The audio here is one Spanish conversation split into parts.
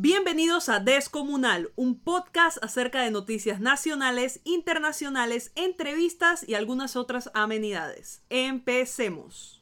Bienvenidos a Descomunal, un podcast acerca de noticias nacionales, internacionales, entrevistas y algunas otras amenidades. Empecemos.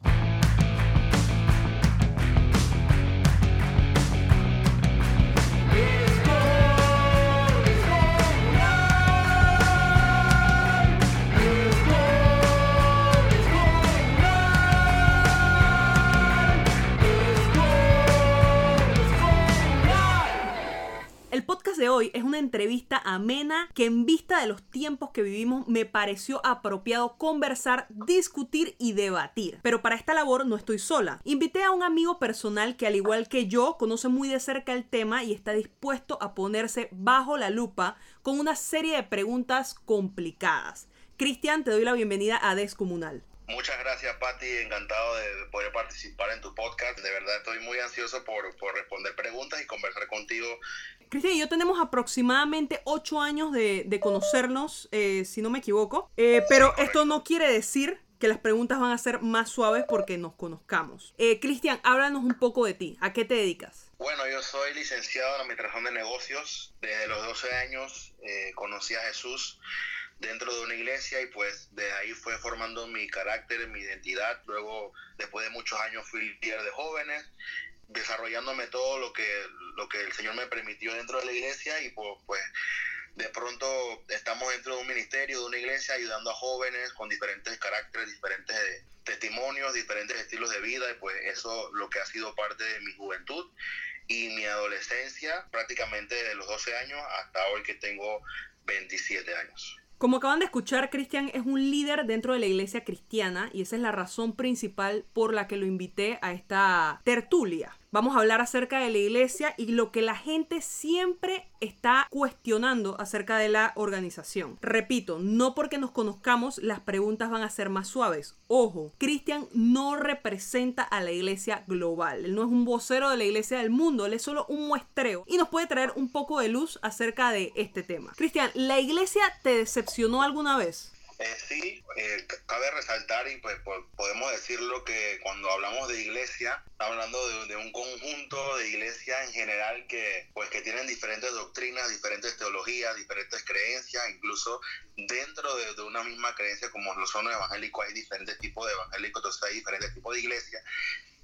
Podcast de hoy es una entrevista amena que en vista de los tiempos que vivimos me pareció apropiado conversar, discutir y debatir. Pero para esta labor no estoy sola. Invité a un amigo personal que al igual que yo conoce muy de cerca el tema y está dispuesto a ponerse bajo la lupa con una serie de preguntas complicadas. Cristian, te doy la bienvenida a Descomunal. Muchas gracias, Patti. Encantado de poder participar en tu podcast. De verdad, estoy muy ansioso por, por responder preguntas y conversar contigo. Cristian y yo tenemos aproximadamente ocho años de, de conocernos, eh, si no me equivoco. Eh, pero esto no quiere decir que las preguntas van a ser más suaves porque nos conozcamos. Eh, Cristian, háblanos un poco de ti. ¿A qué te dedicas? Bueno, yo soy licenciado en Administración de Negocios. Desde los 12 años eh, conocí a Jesús dentro de una iglesia y pues de ahí fue formando mi carácter, mi identidad. Luego, después de muchos años, fui líder de jóvenes, desarrollándome todo lo que, lo que el Señor me permitió dentro de la iglesia y pues, pues de pronto estamos dentro de un ministerio, de una iglesia, ayudando a jóvenes con diferentes caracteres, diferentes testimonios, diferentes estilos de vida y pues eso lo que ha sido parte de mi juventud y mi adolescencia, prácticamente de los 12 años hasta hoy que tengo 27 años. Como acaban de escuchar, Cristian es un líder dentro de la iglesia cristiana y esa es la razón principal por la que lo invité a esta tertulia. Vamos a hablar acerca de la iglesia y lo que la gente siempre está cuestionando acerca de la organización. Repito, no porque nos conozcamos las preguntas van a ser más suaves. Ojo, Cristian no representa a la iglesia global. Él no es un vocero de la iglesia del mundo, él es solo un muestreo y nos puede traer un poco de luz acerca de este tema. Cristian, ¿la iglesia te decepcionó alguna vez? Eh, sí, eh, cabe resaltar y pues podemos decirlo que cuando hablamos de iglesia, hablando de, de, un conjunto de iglesias en general que pues que tienen diferentes doctrinas, diferentes teologías, diferentes creencias, incluso dentro de, de una misma creencia como lo son los evangélicos hay diferentes tipos de evangélicos, entonces hay diferentes tipos de iglesias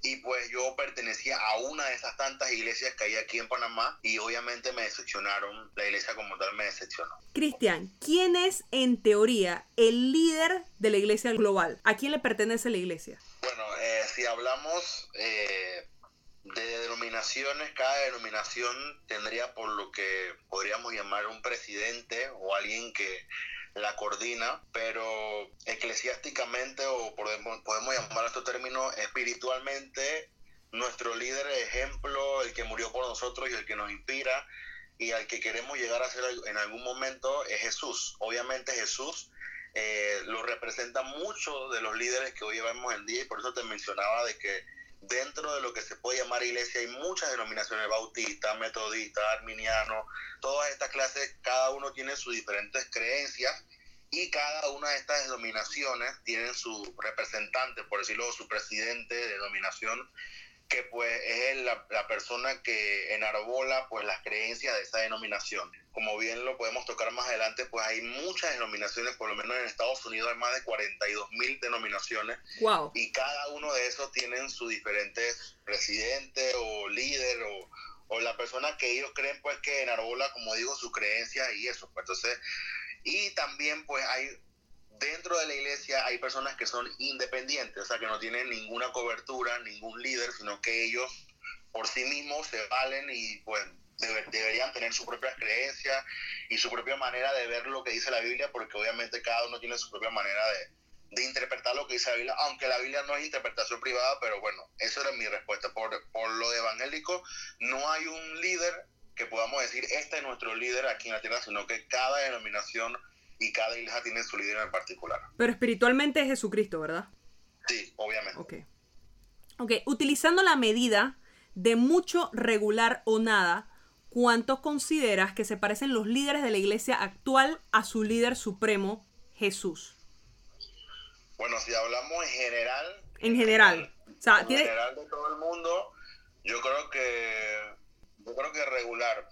y pues yo pertenecía a una de esas tantas iglesias que hay aquí en Panamá y obviamente me decepcionaron, la iglesia como tal me decepcionó. Cristian, ¿quién es en teoría el líder de la iglesia global? ¿A quién le pertenece la iglesia? Bueno, eh, si hablamos eh, de denominaciones, cada denominación tendría por lo que podríamos llamar un presidente o alguien que la coordina, pero eclesiásticamente o podemos, podemos llamar a estos términos espiritualmente, nuestro líder ejemplo, el que murió por nosotros y el que nos inspira y al que queremos llegar a ser en algún momento es Jesús. Obviamente Jesús eh, lo representa mucho de los líderes que hoy vemos en día y por eso te mencionaba de que dentro de lo que se puede llamar iglesia hay muchas denominaciones, bautistas, metodistas, arminianos, todas estas clases, cada uno tiene sus diferentes creencias y cada una de estas denominaciones tienen su representante, por decirlo, su presidente de denominación, que pues es la, la, persona que enarbola pues las creencias de esa denominación. Como bien lo podemos tocar más adelante, pues hay muchas denominaciones, por lo menos en Estados Unidos hay más de 42 mil denominaciones. Wow. Y cada uno de esos tienen su diferente presidente o líder o, o la persona que ellos creen pues que enarbola, como digo, su creencia y eso. Pues, entonces, y también pues hay dentro de la iglesia hay personas que son independientes, o sea, que no tienen ninguna cobertura, ningún líder, sino que ellos por sí mismos se valen y pues debe, deberían tener su propia creencia y su propia manera de ver lo que dice la Biblia, porque obviamente cada uno tiene su propia manera de, interpretar lo que dice la Biblia, aunque la Biblia no es interpretación privada, pero bueno, esa era mi respuesta. Por, por lo evangélico, no hay un líder que podamos decir, este es nuestro líder aquí en la tierra, sino que cada denominación y cada iglesia tiene su líder en particular. Pero espiritualmente es Jesucristo, ¿verdad? Sí, obviamente. Ok. Ok, utilizando la medida de mucho, regular o nada, ¿cuánto consideras que se parecen los líderes de la iglesia actual a su líder supremo, Jesús? Bueno, si hablamos en general. En general. O sea, en tiene... general de todo el mundo, yo creo que Yo creo que regular.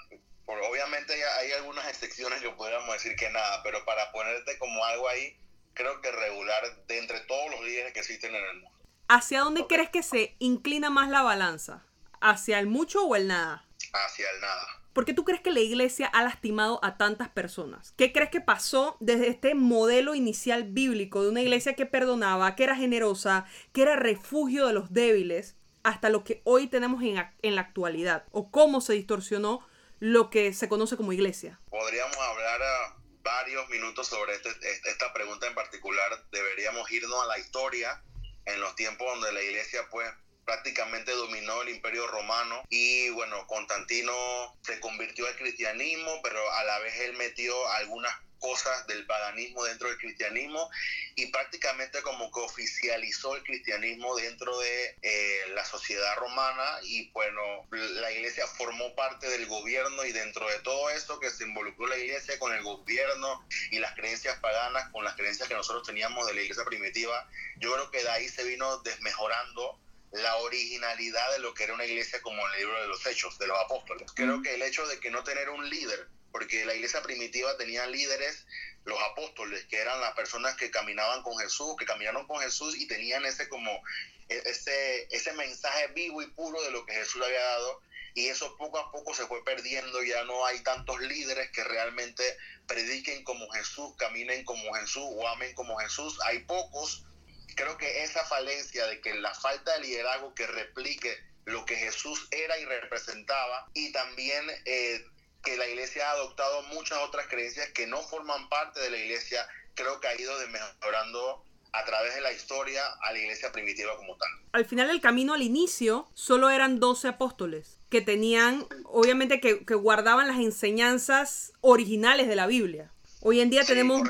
Obviamente hay algunas excepciones que podríamos decir que nada, pero para ponerte como algo ahí, creo que regular de entre todos los líderes que existen en el mundo. ¿Hacia dónde crees que se inclina más la balanza? ¿Hacia el mucho o el nada? Hacia el nada. ¿Por qué tú crees que la iglesia ha lastimado a tantas personas? ¿Qué crees que pasó desde este modelo inicial bíblico de una iglesia que perdonaba, que era generosa, que era refugio de los débiles, hasta lo que hoy tenemos en, en la actualidad? ¿O cómo se distorsionó lo que se conoce como iglesia? Podríamos hablar ah, varios minutos sobre este, esta pregunta en particular. Deberíamos irnos a la historia en los tiempos donde la iglesia pues prácticamente dominó el imperio romano y bueno, Constantino se convirtió al cristianismo, pero a la vez él metió algunas cosas del paganismo dentro del cristianismo y prácticamente como que oficializó el cristianismo dentro de eh, la sociedad romana y bueno, la iglesia formó parte del gobierno y dentro de todo eso que se involucró la iglesia con el gobierno y las creencias paganas con las creencias que nosotros teníamos de la iglesia primitiva, yo creo que de ahí se vino desmejorando la originalidad de lo que era una iglesia como el libro de los hechos, de los apóstoles. Creo que el hecho de que no tener un líder, porque la iglesia primitiva tenía líderes, los apóstoles, que eran las personas que caminaban con Jesús, que caminaron con Jesús y tenían ese como e, ese, ese mensaje vivo y puro de lo que Jesús le había dado. Y eso poco a poco se fue perdiendo, ya no hay tantos líderes que realmente prediquen como Jesús, caminen como Jesús o amen como Jesús. Hay pocos creo que esa falencia de que la falta de liderazgo que replique lo que Jesús era y representaba y también eh, que la iglesia ha adoptado muchas otras creencias que no forman parte de la iglesia, creo que ha ido mejorando a través de la historia a la iglesia primitiva como tal. Al final del camino, al inicio, solo eran 12 apóstoles que tenían, obviamente, que, guardaban las enseñanzas originales de la Biblia. Hoy en día tenemos...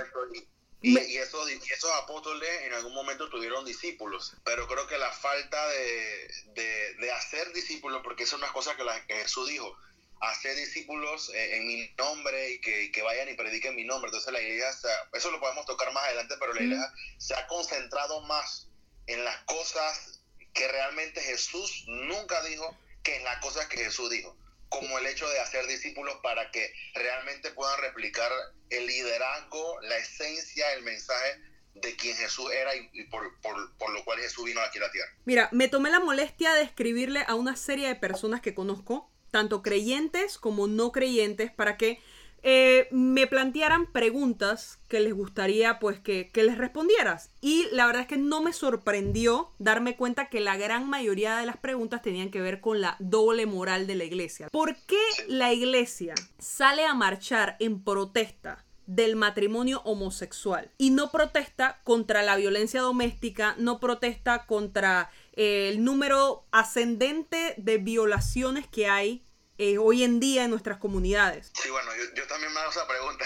Y, esos, esos, apóstoles en algún momento tuvieron discípulos, pero creo que la falta de, de, hacer discípulos, porque eso es una cosa que, la, que Jesús dijo, hacer discípulos eh, en mi nombre y que, que, vayan y prediquen mi nombre. Entonces la iglesia, eso lo podemos tocar más adelante, pero la iglesia se ha concentrado más en las cosas que realmente Jesús nunca dijo que en las cosas que Jesús dijo como el hecho de hacer discípulos para que realmente puedan replicar el liderazgo, la esencia, el mensaje de quien Jesús era y, por, lo cual Jesús vino aquí a la tierra. Mira, me tomé la molestia de escribirle a una serie de personas que conozco, tanto creyentes como no creyentes, para que eh, me plantearan preguntas que les gustaría pues que, les respondieras. Y la verdad es que no me sorprendió darme cuenta que la gran mayoría de las preguntas tenían que ver con la doble moral de la iglesia. ¿Por qué la iglesia sale a marchar en protesta? del matrimonio homosexual y no protesta contra la violencia doméstica, no protesta contra el número ascendente de violaciones que hay eh, hoy en día en nuestras comunidades? Sí, bueno, yo, también me hago esa pregunta,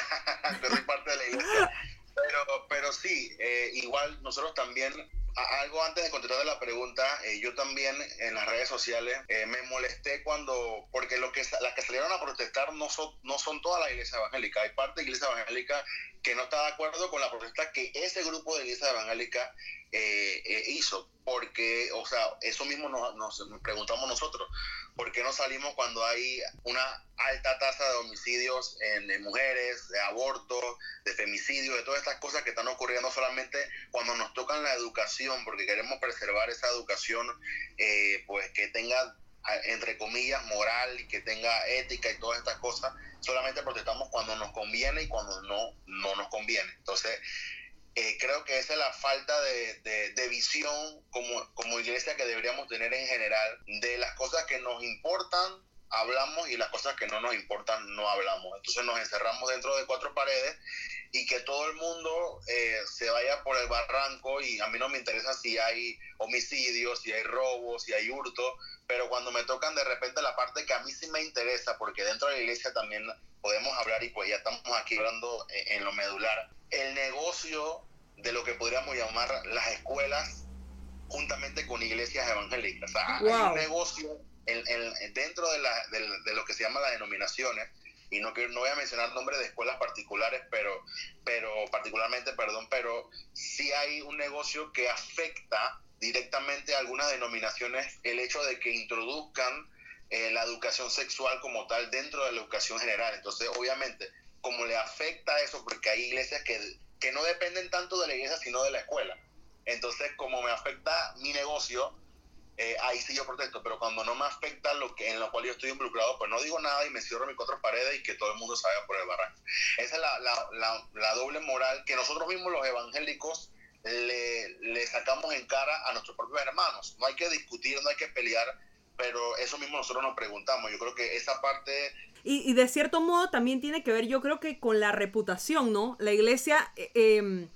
pero, pero sí, eh, igual nosotros también algo antes de contestar la pregunta, eh, yo también en las redes sociales me molesté cuando, porque lo que, las que salieron a protestar no son, no son toda la iglesia evangélica, hay parte de la iglesia evangélica que no está de acuerdo con la protesta que ese grupo de iglesia evangélica hizo, porque, o sea, eso mismo nos, nos preguntamos nosotros, ¿Por qué no salimos cuando hay una alta tasa de homicidios en, mujeres, de aborto, de femicidio, de todas estas cosas que están ocurriendo solamente cuando nos tocan la educación, porque queremos preservar esa educación, eh, pues que tenga entre comillas, moral que tenga ética y todas estas cosas, solamente protestamos cuando nos conviene y cuando no, no nos conviene. Entonces, eh, creo que esa es la falta de, de, visión como, como iglesia que deberíamos tener en general. De las cosas que nos importan, hablamos y las cosas que no nos importan, no hablamos. Entonces nos encerramos dentro de cuatro paredes y que todo el mundo eh, se vaya por el barranco y a mí no me interesa si hay homicidios, si hay robos, si hay hurto, pero cuando me tocan de repente la parte que a mí sí me interesa, porque dentro de la iglesia también podemos hablar y pues ya estamos aquí hablando en lo medular, el negocio de lo que podríamos llamar las escuelas juntamente con iglesias evangélicas. O sea, hay un negocio dentro de, la, de, lo que se llama las denominaciones, y no, no voy a mencionar nombres de escuelas particulares, pero, pero particularmente, perdón, pero sí hay un negocio que afecta directamente a algunas denominaciones el hecho de que introduzcan eh, la educación sexual como tal dentro de la educación general. Entonces, obviamente, como le afecta eso, porque hay iglesias que, que no dependen tanto de la iglesia, sino de la escuela. Entonces, como me afecta mi negocio, eh, ahí sí yo protesto, pero cuando no me afecta lo que en lo cual yo estoy involucrado, pues no digo nada y me cierro mis cuatro paredes y que todo el mundo salga por el barranco. Esa es la, la, la, doble moral que nosotros mismos los evangélicos le, le, sacamos en cara a nuestros propios hermanos. No hay que discutir, no hay que pelear, pero eso mismo nosotros nos preguntamos. Yo creo que esa parte... Y, y de cierto modo también tiene que ver, yo creo que con la reputación, ¿no? La iglesia... Eh, em,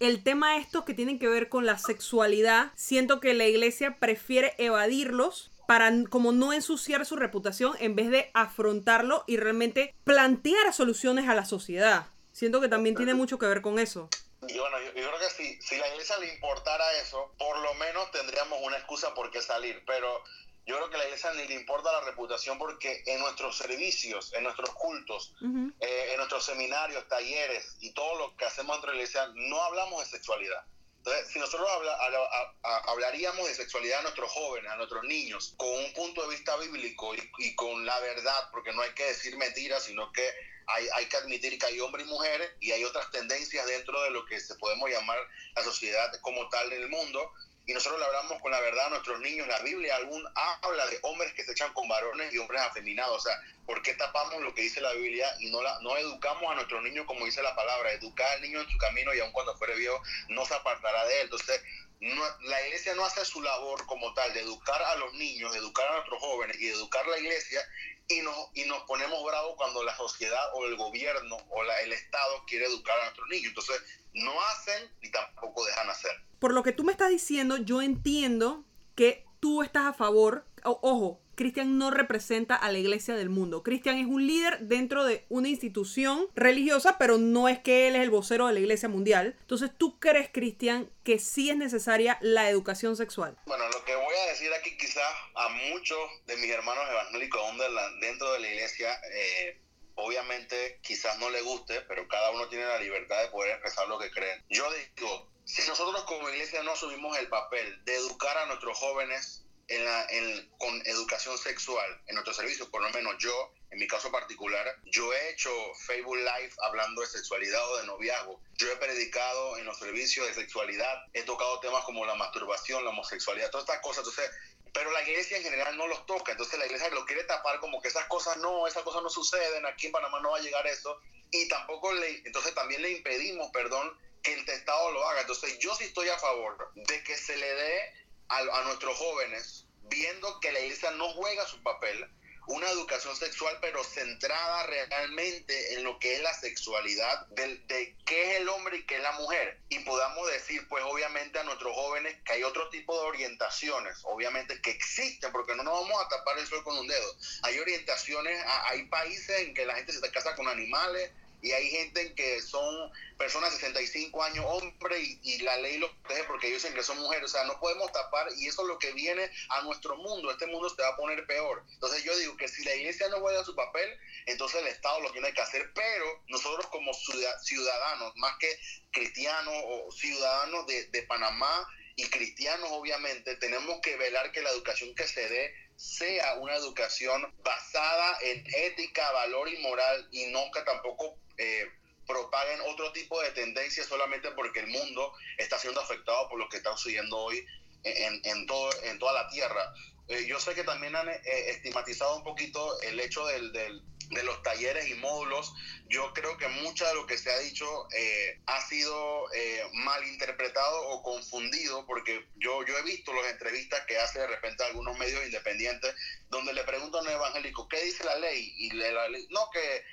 el tema estos que tienen que ver con la sexualidad, siento que la iglesia prefiere evadirlos para como no ensuciar su reputación en vez de afrontarlo y realmente plantear soluciones a la sociedad. Siento que también tiene mucho que ver con eso. Y bueno, yo, yo creo que si, si la iglesia le importara eso, por lo menos tendríamos una excusa por qué salir. Pero yo creo que a la iglesia ni le importa la reputación porque en nuestros servicios, en nuestros cultos, uh -huh. eh, en nuestros seminarios, talleres y todo lo que hacemos dentro de la iglesia, no hablamos de sexualidad. Entonces, si nosotros habla, a, a, hablaríamos de sexualidad a nuestros jóvenes, a nuestros niños, con un punto de vista bíblico y, y con la verdad, porque no hay que decir mentiras, sino que hay, hay, que admitir que hay hombres y mujeres y hay otras tendencias dentro de lo que se podemos llamar la sociedad como tal en el mundo y nosotros le hablamos con la verdad a nuestros niños. La Biblia algún habla de hombres que se echan con varones y hombres afeminados. O sea, ¿por qué tapamos lo que dice la Biblia y no, la, no educamos a nuestros niños como dice la palabra? Educar al niño en su camino y aun cuando fuere viejo no se apartará de él. Entonces, no, la iglesia no hace su labor como tal de educar a los niños, de educar a nuestros jóvenes y de educar a la iglesia y nos, y nos ponemos bravos cuando la sociedad o el gobierno o la, el Estado quiere educar a nuestros niños. Entonces, no hacen ni tampoco dejan hacer. Por lo que tú me estás diciendo, yo entiendo que tú estás a favor, o, ojo, Cristian no representa a la iglesia del mundo. Cristian es un líder dentro de una institución religiosa, pero no es que él es el vocero de la iglesia mundial. Entonces, ¿tú crees, Cristian, que sí es necesaria la educación sexual? Bueno, lo que voy a decir aquí quizás a muchos de mis hermanos evangélicos dentro de la iglesia, eh, obviamente quizás no le guste, pero cada uno tiene la libertad de poder expresar lo que creen. Yo digo, si nosotros como iglesia no asumimos el papel de educar a nuestros jóvenes en la, en, con educación sexual en nuestro servicio, por lo menos yo, en mi caso particular, yo he hecho Facebook Live hablando de sexualidad o de noviazgo. Yo he predicado en los servicios de sexualidad, he tocado temas como la masturbación, la homosexualidad, todas estas cosas. Entonces, pero la iglesia en general no los toca. Entonces la iglesia lo quiere tapar como que esas cosas no, esas cosas no suceden, aquí en Panamá no va a llegar eso. Y tampoco le, entonces también le impedimos, perdón, que el Estado lo haga. Entonces yo sí estoy a favor de que se le dé a, a nuestros jóvenes, viendo que la iglesia no juega su papel, una educación sexual, pero centrada realmente en lo que es la sexualidad, de, de, qué es el hombre y qué es la mujer. Y podamos decir, pues obviamente a nuestros jóvenes que hay otro tipo de orientaciones, obviamente que existen, porque no nos vamos a tapar el sol con un dedo. Hay orientaciones, hay países en que la gente se casa con animales, y hay gente en que son personas de 65 años, hombres, y, la ley los protege porque ellos dicen que son mujeres. O sea, no podemos tapar, y eso es lo que viene a nuestro mundo. Este mundo se va a poner peor. Entonces, yo digo que si la iglesia no juega su papel, entonces el Estado lo tiene que hacer. Pero nosotros, como ciudadanos, más que cristianos o ciudadanos de, de Panamá y cristianos, obviamente, tenemos que velar que la educación que se dé sea una educación basada en ética, valor y moral y que tampoco eh, propaguen otro tipo de tendencias solamente porque el mundo está siendo afectado por lo que está sucediendo hoy en, en, todo, en toda la tierra. Eh, yo sé que también han eh, estigmatizado un poquito el hecho del, del, de los talleres y módulos. Yo creo que mucho de lo que se ha dicho eh, ha sido mal interpretado o confundido porque yo, yo he visto las entrevistas que hace de repente algunos medios independientes donde le preguntan a un evangélico, ¿qué dice la ley? Y le, la no, que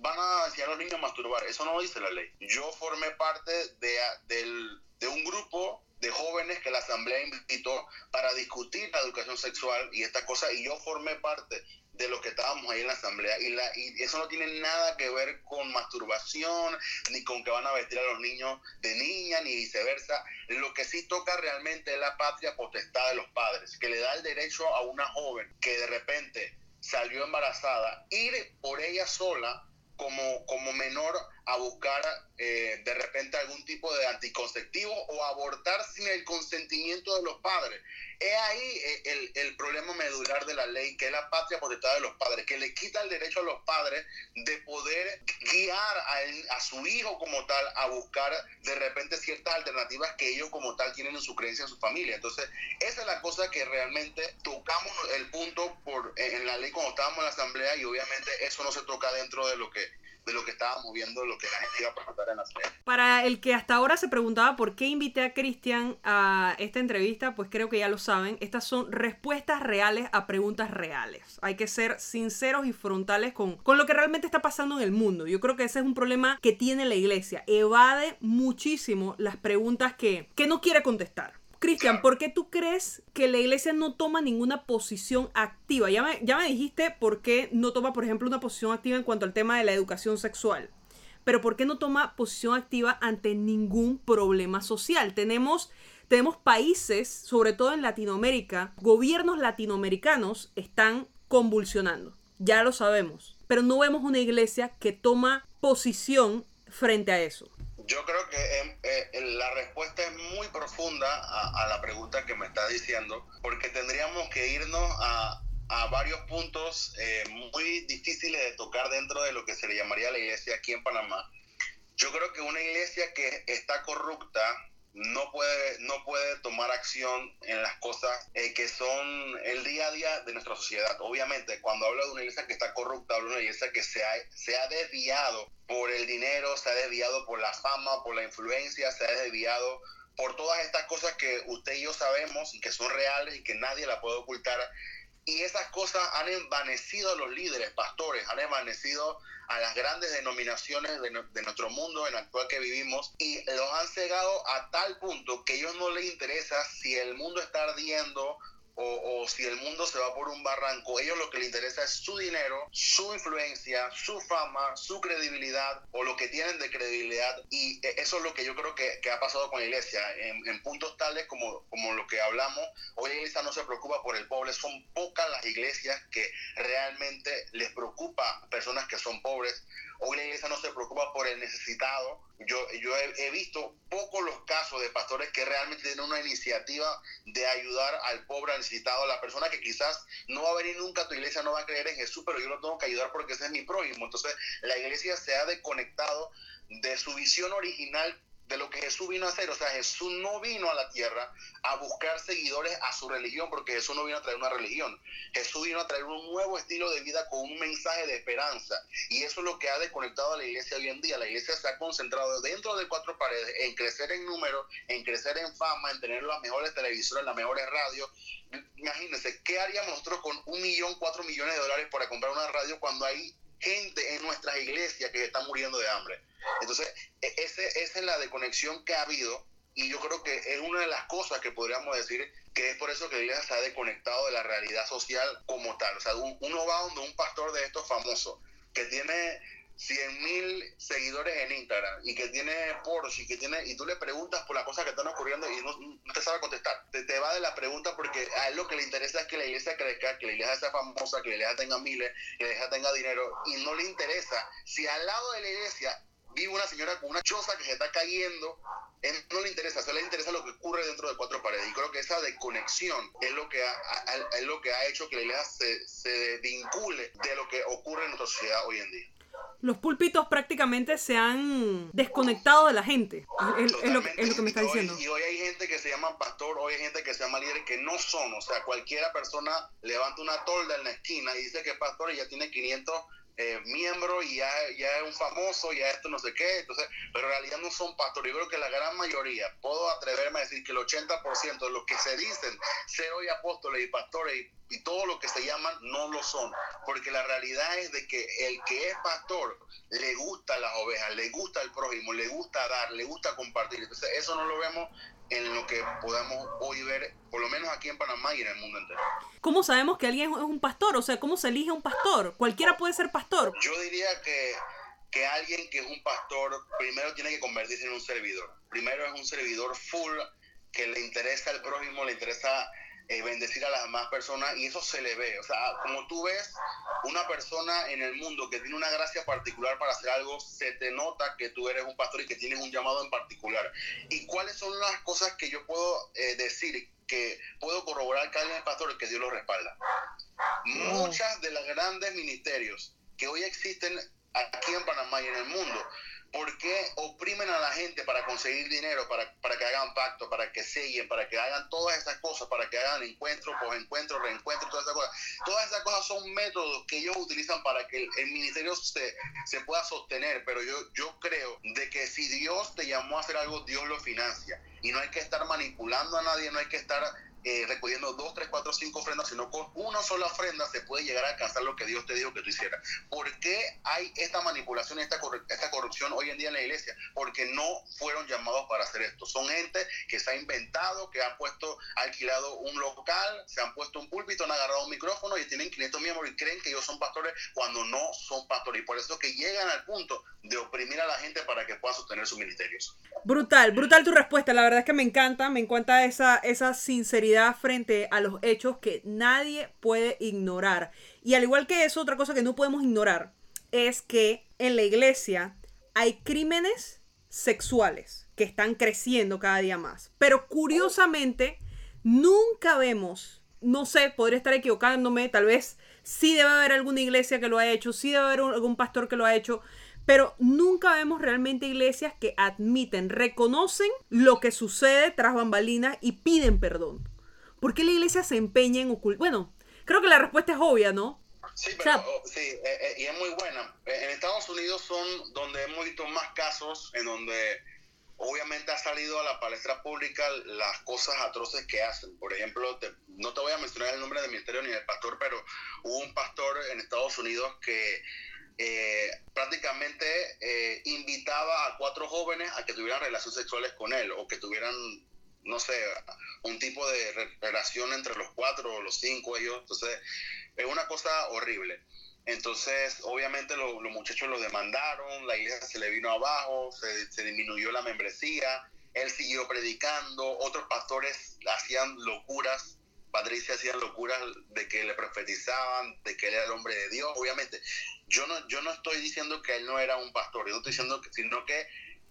van a enseñar a los niños a masturbar. Eso no dice la ley. Yo formé parte de, un grupo de jóvenes que la asamblea invitó para discutir la educación sexual y esta cosa y yo formé parte de los que estábamos ahí en la asamblea y, la, y eso no tiene nada que ver con masturbación ni con que van a vestir a los niños de niña ni viceversa lo que sí toca realmente es la patria potestad de los padres que le da el derecho a una joven que de repente salió embarazada ir por ella sola como, como menor a buscar eh, de repente algún tipo de anticonceptivo o abortar sin el consentimiento de los padres. Es ahí eh, el, el, problema medular de la ley, que es la patria potestad de los padres, que le quita el derecho a los padres de poder guiar a, a su hijo como tal a buscar de repente ciertas alternativas que ellos como tal tienen en su creencia, en su familia. Entonces, esa es la cosa que realmente tocamos el punto por, en la ley cuando estábamos en la asamblea y obviamente eso no se toca dentro de lo que lo que estábamos viendo, lo que la gente iba a preguntar en la serie. Para el que hasta ahora se preguntaba por qué invité a Cristian a esta entrevista, pues creo que ya lo saben. Estas son respuestas reales a preguntas reales. Hay que ser sinceros y frontales con, con lo que realmente está pasando en el mundo. Yo creo que ese es un problema que tiene la iglesia. Evade muchísimo las preguntas que, que no quiere contestar. Cristian, ¿por qué tú crees que la iglesia no toma ninguna posición activa? Ya me, ya me dijiste por qué no toma, por ejemplo, una posición activa en cuanto al tema de la educación sexual. Pero ¿por qué no toma posición activa ante ningún problema social? Tenemos, tenemos países, sobre todo en Latinoamérica, gobiernos latinoamericanos están convulsionando. Ya lo sabemos. Pero no vemos una iglesia que toma posición frente a eso. Yo creo que eh, eh, la respuesta es muy profunda a, la pregunta que me está diciendo, porque tendríamos que irnos a, a varios puntos eh, muy difíciles de tocar dentro de lo que se le llamaría la iglesia aquí en Panamá. Yo creo que una iglesia que está corrupta no puede, no puede tomar acción en las cosas eh, que son el día a día de nuestra sociedad. Obviamente, cuando hablo de una iglesia que está corrupta, hablo de una iglesia que se ha, se ha desviado por el dinero, se ha desviado por la fama, por la influencia, se ha desviado por todas estas cosas que usted y yo sabemos y que son reales y que nadie la puede ocultar y esas cosas han envanecido a los líderes, pastores, han envanecido a las grandes denominaciones de, nuestro mundo en el actual que vivimos y los han cegado a tal punto que a ellos no les interesa si el mundo está ardiendo o, si el mundo se va por un barranco, ellos lo que les interesa es su dinero, su influencia, su fama, su credibilidad o lo que tienen de credibilidad. Y e, eso es lo que yo creo que, ha pasado con la iglesia. En, en, puntos tales como, como lo que hablamos, hoy la iglesia no se preocupa por el pobre. Son pocas las iglesias que realmente les preocupa personas que son pobres. Hoy la iglesia no se preocupa por el necesitado. Yo, yo he, visto pocos los casos de pastores que realmente tienen una iniciativa de ayudar al pobre, al necesitado, a la persona que quizás no va a venir nunca a tu iglesia, no va a creer en Jesús, pero yo lo tengo que ayudar porque ese es mi prójimo. Entonces la iglesia se ha desconectado de su visión original de lo que Jesús vino a hacer. O sea, Jesús no vino a la tierra a buscar seguidores a su religión, porque Jesús no vino a traer una religión. Jesús vino a traer un nuevo estilo de vida con un mensaje de esperanza. Y eso es lo que ha desconectado a la iglesia hoy en día. La iglesia se ha concentrado dentro de cuatro paredes en crecer en número, en crecer en fama, en tener las mejores televisoras, las mejores radios. Imagínense, ¿qué haríamos nosotros con un millón, cuatro millones de dólares para comprar una radio cuando hay gente en nuestras iglesias que están muriendo de hambre? Entonces, e, ese, esa es la desconexión que ha habido y yo creo que es una de las cosas que podríamos decir que es por eso que la iglesia se ha desconectado de la realidad social como tal. O sea, uno va donde un pastor de estos famosos que tiene 100 mil seguidores en Instagram y que tiene Porsche y que tiene y tú le preguntas por las cosas que están ocurriendo y no, te sabe contestar. Te, te, va de la pregunta porque a él lo que le interesa es que la iglesia crezca, que la iglesia sea famosa, que la iglesia tenga miles, que la iglesia tenga dinero y no le interesa si al lado de la iglesia vive una señora con una choza que se está cayendo, no le interesa, solo le interesa lo que ocurre dentro de cuatro paredes. Y creo que esa desconexión es lo que ha, es lo que ha hecho que la iglesia se, se desvincule de lo que ocurre en nuestra sociedad hoy en día. Los púlpitos prácticamente se han desconectado de la gente. Es, es, lo, es lo, que me está diciendo. Y hoy hay gente que se llama pastor, hoy hay gente que se llama líder que no son. O sea, cualquiera persona levanta una tolda en la esquina y dice que es pastor y ya tiene 500 eh, miembro y ya, ya es un famoso, ya esto no sé qué, entonces, pero en realidad no son pastores. Yo creo que la gran mayoría, puedo atreverme a decir que el 80% de los que se dicen ser hoy apóstoles y pastores y, y todo lo que se llaman no lo son, porque la realidad es de que el que es pastor le gusta las ovejas, le gusta el prójimo, le gusta dar, le gusta compartir. Entonces, eso no lo vemos en lo que podamos hoy ver, por lo menos aquí en Panamá y en el mundo entero. ¿Cómo sabemos que alguien es un pastor? O sea, ¿cómo se elige un pastor? Cualquiera puede ser pastor. Yo diría que, que alguien que es un pastor primero tiene que convertirse en un servidor. Primero es un servidor full que le interesa al prójimo, le interesa eh, bendecir a las demás personas y eso se le ve. O sea, como tú ves una persona en el mundo que tiene una gracia particular para hacer algo, se te nota que tú eres un pastor y que tienes un llamado en particular. ¿Y cuáles son las cosas que yo puedo eh, decir que puedo corroborar que alguien es pastor y que Dios lo respalda? Muchas de los grandes ministerios que hoy existen aquí en Panamá y en el mundo ¿Por qué oprimen a la gente para conseguir dinero, para, para que hagan pacto, para que sellen, para que hagan todas esas cosas, para que hagan encuentros, encuentros, reencuentros, todas esas cosas? Todas esas cosas son métodos que ellos utilizan para que el, ministerio se, se, pueda sostener, pero yo, yo creo de que si Dios te llamó a hacer algo, Dios lo financia. Y no hay que estar manipulando a nadie, no hay que estar eh, recogiendo dos, tres, cuatro, cinco ofrendas, sino con una sola ofrenda se puede llegar a alcanzar lo que Dios te dijo que tú hicieras. ¿Por qué hay esta manipulación esta, esta corrupción hoy en día en la iglesia? Porque no fueron llamados para hacer esto. Son gente que se ha inventado, que han puesto, alquilado un local, se han puesto un púlpito, han agarrado un micrófono y tienen 500 miembros y creen que ellos son pastores cuando no son pastores. Y por eso que llegan al punto de oprimir a la gente para que puedan sostener sus ministerios. Brutal, brutal tu respuesta. La verdad es que me encanta, me encanta esa, esa sinceridad frente a los hechos que nadie puede ignorar. Y al igual que eso, otra cosa que no podemos ignorar es que en la iglesia hay crímenes sexuales que están creciendo cada día más. Pero curiosamente, nunca vemos, no sé, podría estar equivocándome, tal vez sí debe haber alguna iglesia que lo ha hecho, sí debe haber algún pastor que lo ha hecho, pero nunca vemos realmente iglesias que admiten, reconocen lo que sucede tras bambalinas y piden perdón. ¿Por qué la iglesia se empeña en ocultar? Bueno, creo que la respuesta es obvia, ¿no? Sí, pero, oh, sí, eh, eh, y es muy buena. Eh, en Estados Unidos son donde hemos visto más casos en donde obviamente ha salido a la palestra pública las cosas atroces que hacen. Por ejemplo, no te voy a mencionar el nombre del ministerio ni del pastor, pero hubo un pastor en Estados Unidos que prácticamente invitaba a cuatro jóvenes a que tuvieran relaciones sexuales con él o que tuvieran no sé, un tipo de relación entre los cuatro o los cinco ellos. Entonces, es una cosa horrible. Entonces, obviamente los muchachos lo demandaron, la iglesia se le vino abajo, se, disminuyó la membresía, él siguió predicando, otros pastores hacían locuras, Patricia hacían locuras de que le profetizaban, de que él era el hombre de Dios. Obviamente, yo no, yo no estoy diciendo que él no era un pastor, yo no estoy diciendo que, sino que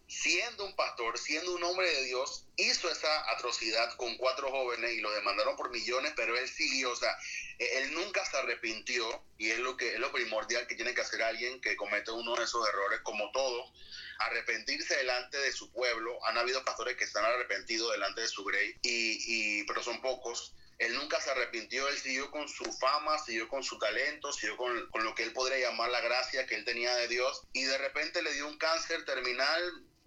siendo un pastor, siendo un hombre de Dios, hizo esa atrocidad con cuatro jóvenes y lo demandaron por millones, pero él siguió, o sea, e-, él nunca se arrepintió y es lo que es lo primordial que tiene que hacer alguien que comete uno de esos errores, como todos, arrepentirse delante de su pueblo. Han habido pastores que se han arrepentido delante de su grey, y, pero son pocos. Él nunca se arrepintió, él siguió con su fama, siguió con su talento, siguió con, con lo que él podría llamar la gracia que él tenía de Dios y de repente le dio un cáncer terminal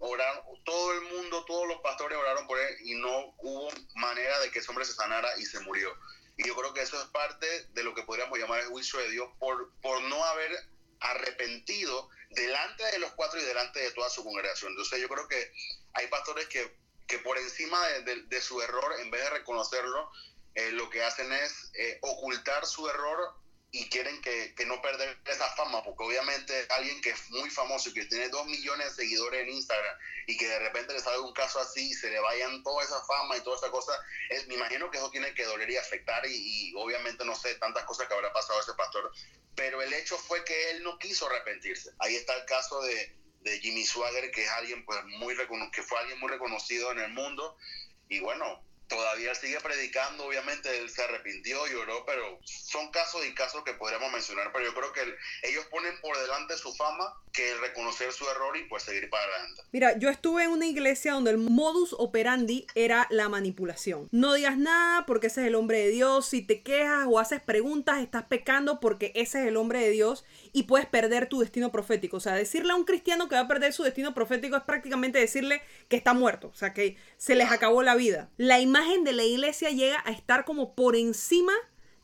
oraron, todo el mundo, todos los pastores oraron por él y no hubo manera de que ese hombre se sanara y se murió. Y yo creo que eso es parte de lo que podríamos llamar el juicio de Dios por, por no haber arrepentido delante de los cuatro y delante de toda su congregación. Entonces yo creo que hay pastores que, que por encima de, su error, en vez de reconocerlo, eh, lo que hacen es eh, ocultar su error y quieren que, que, no perder esa fama, porque obviamente alguien que es muy famoso y que tiene dos millones de seguidores en Instagram y que de repente le sale un caso así y se le vayan toda esa fama y toda esa cosa, es, me imagino que eso tiene que doler y afectar y, obviamente no sé tantas cosas que habrá pasado a ese pastor, pero el hecho fue que él no quiso arrepentirse. Ahí está el caso de, de Jimmy Swagger, que es alguien pues muy que fue alguien muy reconocido en el mundo y bueno, todavía sigue predicando, obviamente él se arrepintió, lloró, pero son casos y casos que podríamos mencionar, pero yo creo que ellos ponen por delante su fama que reconocer su error y pues seguir para adelante. Mira, yo estuve en una iglesia donde el modus operandi era la manipulación. No digas nada porque ese es el hombre de Dios, si te quejas o haces preguntas estás pecando porque ese es el hombre de Dios y puedes perder tu destino profético. O sea, decirle a un cristiano que va a perder su destino profético es prácticamente decirle que está muerto, o sea, que se les acabó la vida. La imagen de la iglesia llega a estar como por encima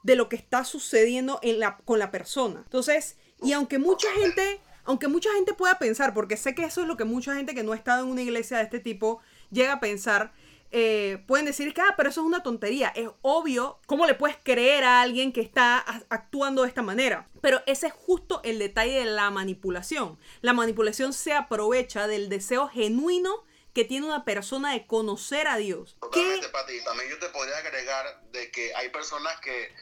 de lo que está sucediendo con la persona. Entonces, y aunque mucha gente, aunque mucha gente pueda pensar, porque sé que eso es lo que mucha gente que no ha estado en una iglesia de este tipo llega a pensar, eh, pueden decir que, ah, pero eso es una tontería. Es obvio cómo le puedes creer a alguien que está actuando de esta manera. Pero ese es justo el detalle de la manipulación. La manipulación se aprovecha del deseo genuino que tiene una persona de conocer a Dios. Totalmente, Pati, también yo te podría agregar de que hay personas que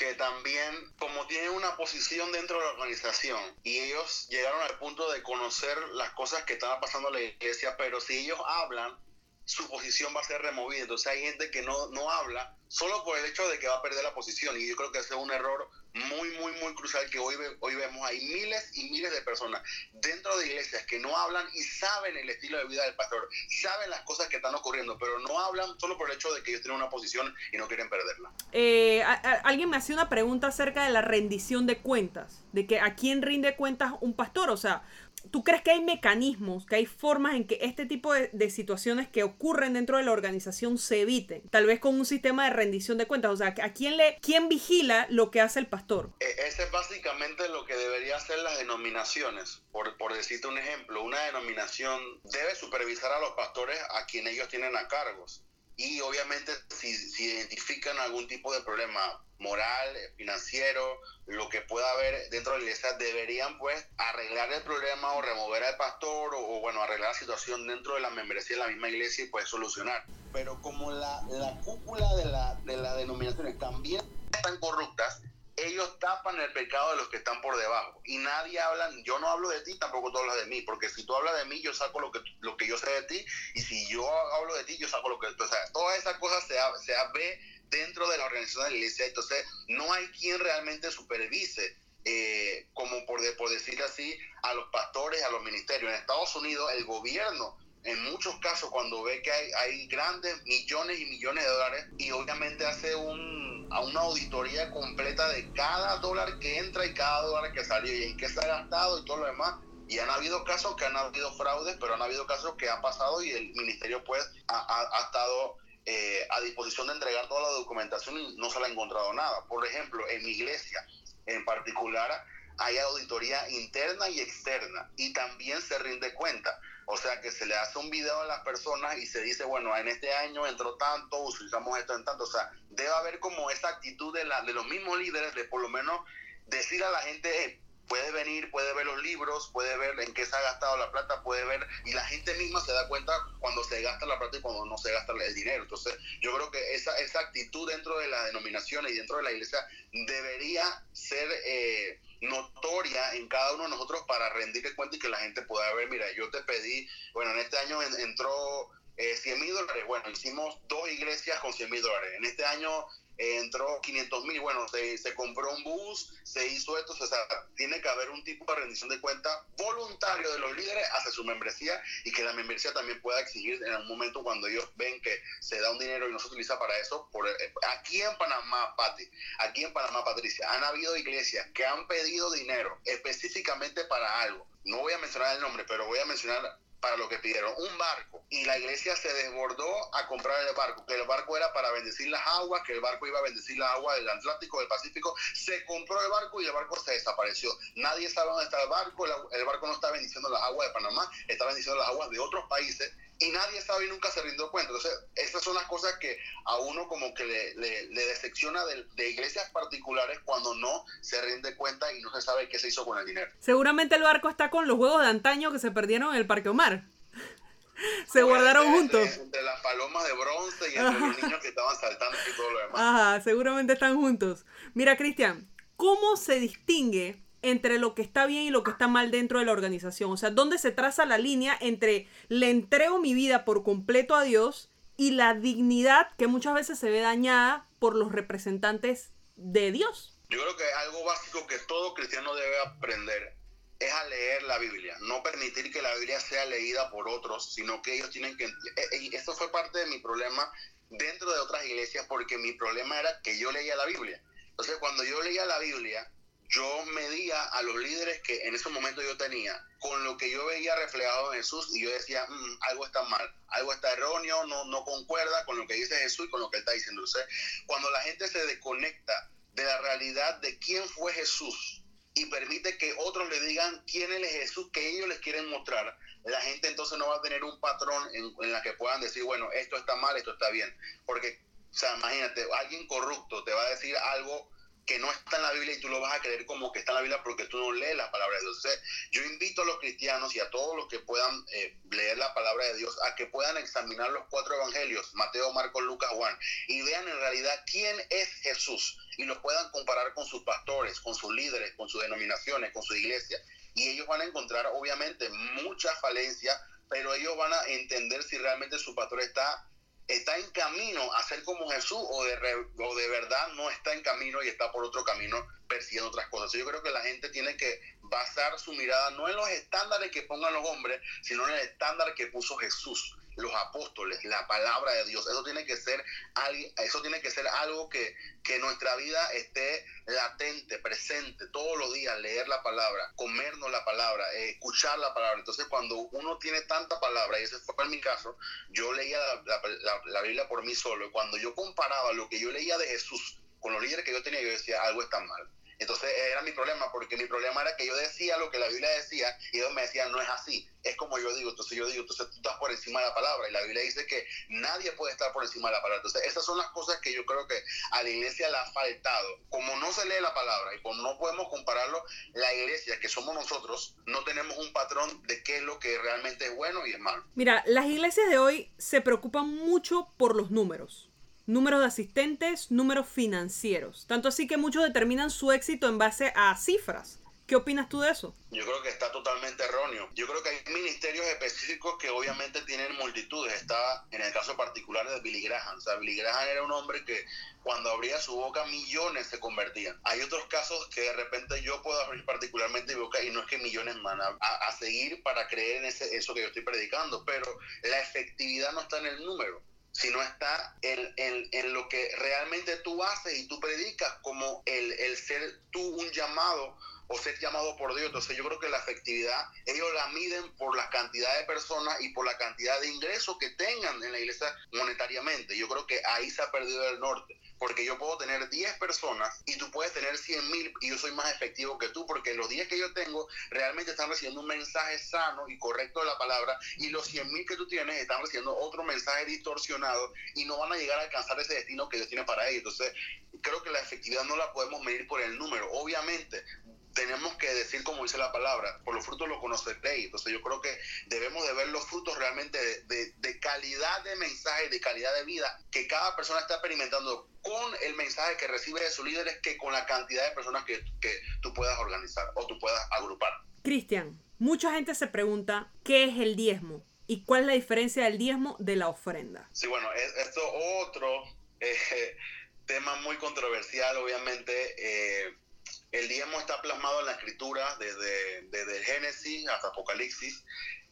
que también, como tienen una posición dentro de la organización y ellos llegaron al punto de conocer las cosas que estaban pasando en la iglesia, pero si ellos hablan, su posición va a ser removida. Entonces hay gente que no, no habla solo por el hecho de que va a perder la posición. Y yo creo que ese es un error muy, muy, muy crucial que hoy, hoy vemos. Hay miles y miles de personas dentro de iglesias que no hablan y saben el estilo de vida del pastor, saben las cosas que están ocurriendo, pero no hablan solo por el hecho de que ellos tienen una posición y no quieren perderla. Eh, alguien me hacía una pregunta acerca de la rendición de cuentas, de que a quién rinde cuentas un pastor. O sea, ¿Tú crees que hay mecanismos, que hay formas en que este tipo de, situaciones que ocurren dentro de la organización se eviten? Tal vez con un sistema de rendición de cuentas. O sea, ¿a quién, le, quién vigila lo que hace el pastor? E, ese es básicamente lo que debería hacer las denominaciones. Por, por decirte un ejemplo, una denominación debe supervisar a los pastores a quien ellos tienen a cargos. Y obviamente si, si identifican algún tipo de problema moral, financiero, lo que pueda haber dentro de la iglesia, deberían pues arreglar el problema o remover al pastor o, bueno, arreglar la situación dentro de la membresía de la misma iglesia y pues solucionar. Pero como la, la cúpula de la, de las denominaciones también están corruptas, ellos tapan el pecado de los que están por debajo y nadie habla, yo no hablo de ti, tampoco tú hablas de mí, porque si tú hablas de mí, yo saco lo que, lo que yo sé de ti y si yo hablo de ti, yo saco lo que tú sabes. Todas esas cosas se, se ve dentro de la organización de la iglesia, entonces no hay quien realmente supervise, eh, como por, por decir así, a los pastores, a los ministerios. En Estados Unidos el gobierno en muchos casos cuando ve que hay, hay grandes millones y millones de dólares y obviamente hace un, una auditoría completa de cada dólar que entra y cada dólar que salió y en qué se ha gastado y todo lo demás. Y han habido casos que han habido fraudes, pero han habido casos que han pasado y el ministerio pues ha, ha estado eh, a disposición de entregar toda la documentación y no se le ha encontrado nada. Por ejemplo, en mi iglesia en particular hay auditoría interna y externa y también se rinde cuenta. O sea que se le hace un video a las personas y se dice, bueno, en este año entró tanto, utilizamos esto en tanto. O sea, debe haber como esa actitud de, los mismos líderes de por lo menos decir a la gente, puede venir, puede ver los libros, puede ver en qué se ha gastado la plata, puede ver, y la gente misma se da cuenta cuando se gasta la plata y cuando no se gasta el dinero. Entonces, yo creo que esa, esa actitud dentro de las denominaciones y dentro de la iglesia debería ser eh, notoria en cada uno de nosotros para rendirle cuenta y que la gente pueda ver, mira, yo te pedí, bueno, en este año entró... Eh, 100 mil dólares, bueno, hicimos dos iglesias con 100 mil dólares. En este año entró 500 mil, bueno, se, se, compró un bus, se hizo esto, o sea, tiene que haber un tipo de rendición de cuenta voluntario de los líderes hacia su membresía y que la membresía también pueda exigir en un momento cuando ellos ven que se da un dinero y no se utiliza para eso. Por, eh, aquí en Panamá, Pati, aquí en Panamá, Patricia, han habido iglesias que han pedido dinero específicamente para algo. No voy a mencionar el nombre, pero voy a mencionar para lo que pidieron, un barco. Y la iglesia se desbordó a comprar el barco, que el barco era para bendecir las aguas, que el barco iba a bendecir las aguas del Atlántico, del Pacífico. Se compró el barco y el barco se desapareció. Nadie sabe dónde está el barco, el barco no está bendiciendo las aguas de Panamá, está bendiciendo las aguas de otros países y nadie sabe y nunca se rindió cuenta. Entonces, estas son las cosas que a uno como que le, le, decepciona de, de, iglesias particulares cuando no se rinde cuenta y no se sabe qué se hizo con el dinero. Seguramente el barco está con los huevos de antaño que se perdieron en el Parque Omar. se guardaron juntos. Entre las palomas de bronce y entre los niños que estaban saltando y todo lo demás. Ajá, seguramente están juntos. Mira, Cristian, ¿cómo se distingue entre lo que está bien y lo que está mal dentro de la organización. O sea, ¿dónde se traza la línea entre le entrego mi vida por completo a Dios y la dignidad que muchas veces se ve dañada por los representantes de Dios? Yo creo que algo básico que todo cristiano debe aprender es a leer la Biblia, no permitir que la Biblia sea leída por otros, sino que ellos tienen que... Eh, eh, y esto fue parte de mi problema dentro de otras iglesias, porque mi problema era que yo leía la Biblia. Entonces, cuando yo leía la Biblia, yo medía a los líderes que en ese momento yo tenía con lo que yo veía reflejado en Jesús y yo decía, mm, algo está mal, algo está erróneo, no, no concuerda con lo que dice Jesús y con lo que él está diciendo. Entonces, cuando la gente se desconecta de la realidad de quién fue Jesús y permite que otros le digan quién es Jesús que ellos les quieren mostrar, la gente entonces no va a tener un patrón en, en la que puedan decir, bueno, esto está mal, esto está bien. Porque, o sea, imagínate, alguien corrupto te va a decir algo que no está en la Biblia y tú lo vas a creer como que está en la Biblia porque tú no lees la palabra de Dios. Entonces, yo invito a los cristianos y a todos los que puedan eh, leer la palabra de Dios a que puedan examinar los cuatro evangelios, Mateo, Marcos, Lucas, Juan, y vean en realidad quién es Jesús y lo puedan comparar con sus pastores, con sus líderes, con sus denominaciones, con su iglesia. Y ellos van a encontrar obviamente muchas falencias, pero ellos van a entender si realmente su pastor está está en camino a ser como Jesús o de, o de verdad no está en camino y está por otro camino persiguiendo otras cosas. Yo creo que la gente tiene que basar su mirada no en los estándares que pongan los hombres, sino en el estándar que puso Jesús los apóstoles, la palabra de Dios. Eso tiene que ser, eso tiene que ser algo que, que nuestra vida esté latente, presente, todos los días, leer la palabra, comernos la palabra, eh, escuchar la palabra. Entonces, cuando uno tiene tanta palabra, y ese fue en mi caso, yo leía la, la Biblia por mí solo, y cuando yo comparaba lo que yo leía de Jesús con los líderes que yo tenía, yo decía, algo está mal entonces era mi problema, porque mi problema era que yo decía lo que la Biblia decía y ellos me decían, no es así, es como yo digo. Entonces yo digo, entonces tú estás por encima de la palabra y la Biblia dice que nadie puede estar por encima de la palabra. Entonces esas son las cosas que yo creo que a la iglesia le ha faltado. Como no se lee la palabra y como no podemos compararlo, la iglesia que somos nosotros, no tenemos un patrón de qué es lo que realmente es bueno y es malo. Mira, las iglesias de hoy se preocupan mucho por los números números de asistentes, números financieros. Tanto así que muchos determinan su éxito en base a cifras. ¿Qué opinas tú de eso? Yo creo que está totalmente erróneo. Yo creo que hay ministerios específicos que obviamente tienen multitudes. Está en el caso particular de Billy Graham. O sea, Billy Graham era un hombre que cuando abría su boca millones se convertían. Hay otros casos que de repente yo puedo abrir particularmente mi boca y no es que millones van a, seguir para creer en ese, eso que yo estoy predicando, pero la efectividad no está en el número sino está en, en, lo que realmente tú haces y tú predicas como el, el ser tú un llamado o ser llamado por Dios. Entonces yo creo que la efectividad, ellos la miden por la cantidad de personas y por la cantidad de ingresos que tengan en la iglesia monetariamente. Yo creo que ahí se ha perdido el norte, porque yo puedo tener 10 personas y tú puedes tener 100 mil y yo soy más efectivo que tú, porque los 10 que yo tengo realmente están recibiendo un mensaje sano y correcto de la palabra y los 100 mil que tú tienes están recibiendo otro mensaje distorsionado y no van a llegar a alcanzar ese destino que Dios tiene para ellos. Entonces, creo que la efectividad no la podemos medir por el número. Obviamente, tenemos que decir como dice la palabra, por los frutos lo conoceréis. Entonces yo creo que debemos de ver los frutos realmente de, calidad de mensaje, de calidad de vida que cada persona está experimentando con el mensaje que recibe de sus líderes que con la cantidad de personas que, que tú puedas organizar o tú puedas agrupar. Cristian, mucha gente se pregunta qué es el diezmo y cuál es la diferencia del diezmo de la ofrenda. Sí, bueno, esto otro eh, tema muy controversial, obviamente. Eh, el diezmo está plasmado en la escritura desde, desde Génesis hasta Apocalipsis.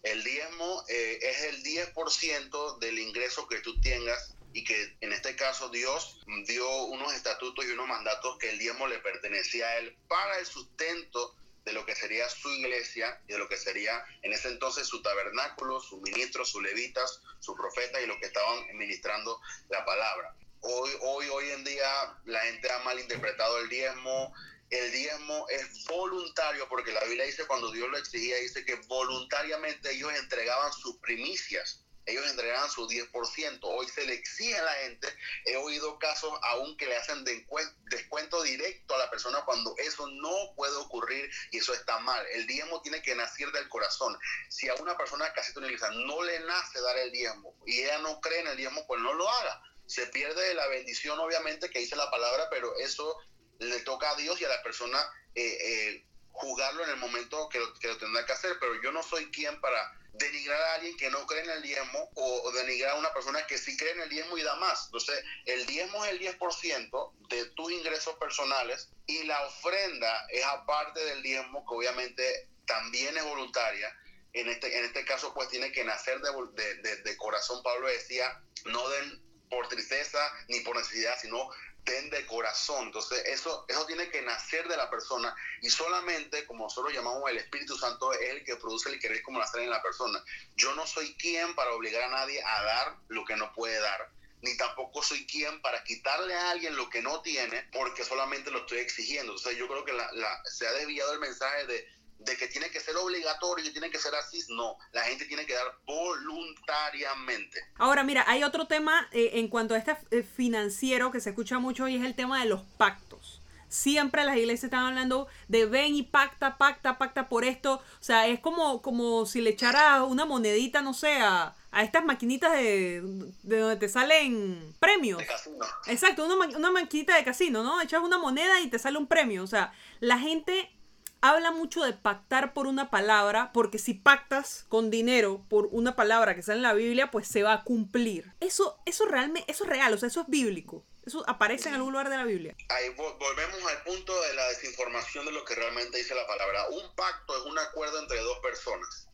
El diezmo eh, es el 10% del ingreso que tú tengas y que en este caso Dios dio unos estatutos y unos mandatos que el diezmo le pertenecía a él para el sustento de lo que sería su iglesia y de lo que sería en ese entonces su tabernáculo, sus ministros, sus levitas, sus profetas y los que estaban ministrando la palabra. Hoy, hoy, hoy en día la gente ha malinterpretado el diezmo, el diezmo es voluntario, porque la Biblia dice cuando Dios lo exigía, dice que voluntariamente ellos entregaban sus primicias, ellos entregaban su 10%. Hoy se le exige a la gente, he oído casos aún que le hacen descuento directo a la persona cuando eso no puede ocurrir y eso está mal. El diezmo tiene que nacer del corazón. Si a una persona casi no le nace dar el diezmo y ella no cree en el diezmo, pues no lo haga se pierde la bendición, obviamente, que dice la palabra, pero eso le toca a Dios y a la persona eh, eh, juzgarlo en el momento que lo, que lo tendrá que hacer, pero yo no soy quien para denigrar a alguien que no cree en el diezmo o, denigrar a una persona que sí cree en el diezmo y da más. Entonces, el diezmo es el 10% de tus ingresos personales y la ofrenda es aparte del diezmo, que obviamente también es voluntaria. En este, en este caso, pues tiene que nacer de, de, de corazón. Pablo decía, no den por tristeza ni por necesidad, sino de corazón. Entonces, eso, eso tiene que nacer de la persona y solamente, como nosotros llamamos el Espíritu Santo, es el que produce el querer como nacer en la persona. Yo no soy quien para obligar a nadie a dar lo que no puede dar ni tampoco soy quien para quitarle a alguien lo que no tiene porque solamente lo estoy exigiendo. Entonces yo creo que la, se ha desviado el mensaje de de que tiene que ser obligatorio y tiene que ser así, no, la gente tiene que dar voluntariamente. Ahora, mira, hay otro tema eh, en cuanto a este eh, financiero que se escucha mucho y es el tema de los pactos. siempre las iglesias están hablando de ven y pacta, pacta, pacta por esto. O sea, es como, como si le echara una monedita, no sé, a, estas maquinitas de, de, donde te salen premios. Exacto, una, una maquinita de casino, ¿no? Echas una moneda y te sale un premio. O sea, la gente habla mucho de pactar por una palabra, porque si pactas con dinero por una palabra que sale en la Biblia, pues se va a cumplir. Eso, eso realmente, eso es real, o sea, eso es bíblico. Eso aparece en algún lugar de la Biblia. Ahí volvemos al punto de la desinformación de lo que realmente dice la palabra. Un pacto es un acuerdo entre dos personas.